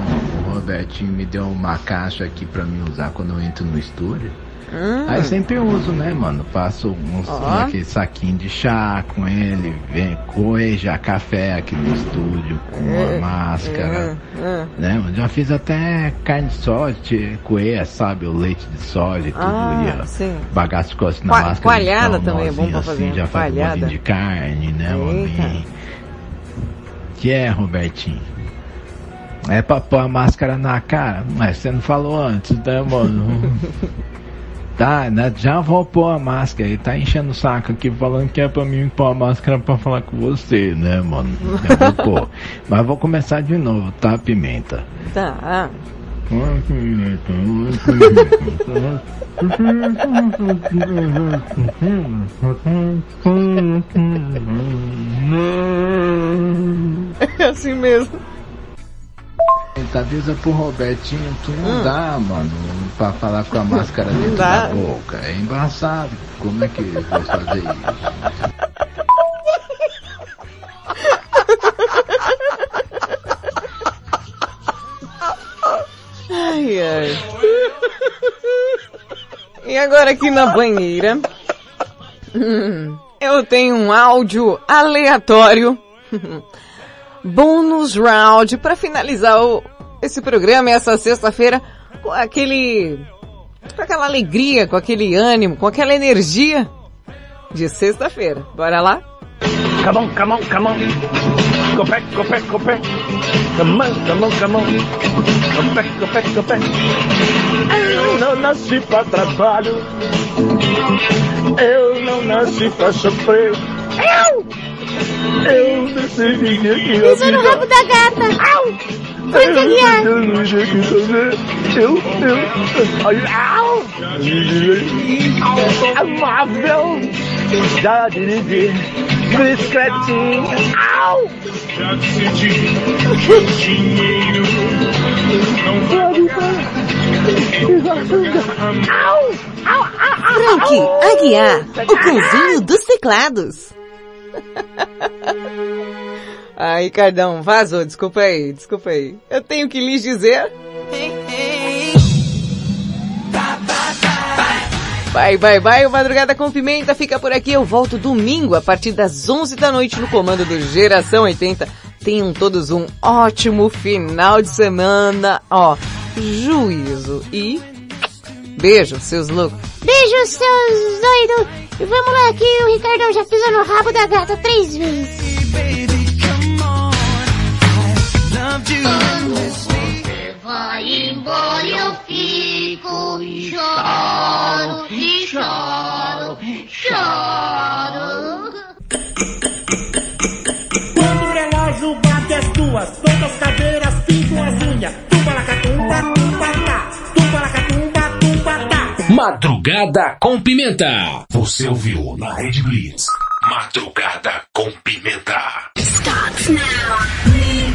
O Robertinho me deu uma caixa aqui pra mim usar quando eu entro no estúdio. Hum. Aí sempre uso, né, mano? Passo uns Ó. aquele saquinho de chá com ele, vem coeja café aqui no estúdio com a máscara. é, é. Né? Eu já fiz até carne de soja, coelha, sabe? O leite de soja e tudo. Ah, ia sim. bagaço costa na Coa- máscara. coalhada também é bom pra assim, fazer, Já faz um de carne, né, homem? Que é, Robertinho? É pra pôr a máscara na cara? Mas você não falou antes, né, mano? [laughs] Tá, né, já vou pôr a máscara. Ele tá enchendo o saco aqui falando que é pra mim pôr a máscara pra falar com você, né, mano? Eu vou [laughs] pôr. Mas vou começar de novo, tá, Pimenta? Tá. [laughs] É assim mesmo. Avisa pro Robertinho, tu não Hum. dá, mano, pra falar com a máscara dentro da boca. É embaçado. Como é que eu vou fazer isso? Ai, ai. E agora aqui na banheira, hum, eu tenho um áudio aleatório, bônus round, para finalizar o- esse programa essa sexta-feira com aquele, com aquela alegria, com aquele ânimo, com aquela energia de sexta-feira. Bora lá? Come on, come on, come on. Go back, go back, go back. Come on, come on, come on. Go back, go back, go back. Eu não nasci pra trabalho. Eu não nasci pra sofrer. Eu decidi que a Pisou no vida- rabo da gata. Au! Vai Eu caminhar. eu não sei o que fazer. Eu, eu, ai, au! Amável, já dirigi, discretinho, au! Frank Aguiar, o cãozinho dos teclados. [laughs] Ai, Ricardão, vazou, desculpa aí, desculpa aí. Eu tenho que lhes dizer. Vai, vai, vai, o Madrugada com Pimenta fica por aqui. Eu volto domingo a partir das 11 da noite no comando do Geração 80. Tenham todos um ótimo final de semana. Ó, juízo e beijo, seus loucos. Beijo, seus doidos. E vamos lá que o Ricardão já pisou no rabo da gata três vezes. Você vai embora eu fico e choro, e choro, choro. Quando o relógio bate as duas, todas as cadeiras pintam as unhas. Tumba-lacatumba, tumba-tá. Madrugada com Pimenta. Você ouviu na Rede Blitz. Madrugada com Pimenta. Starts now.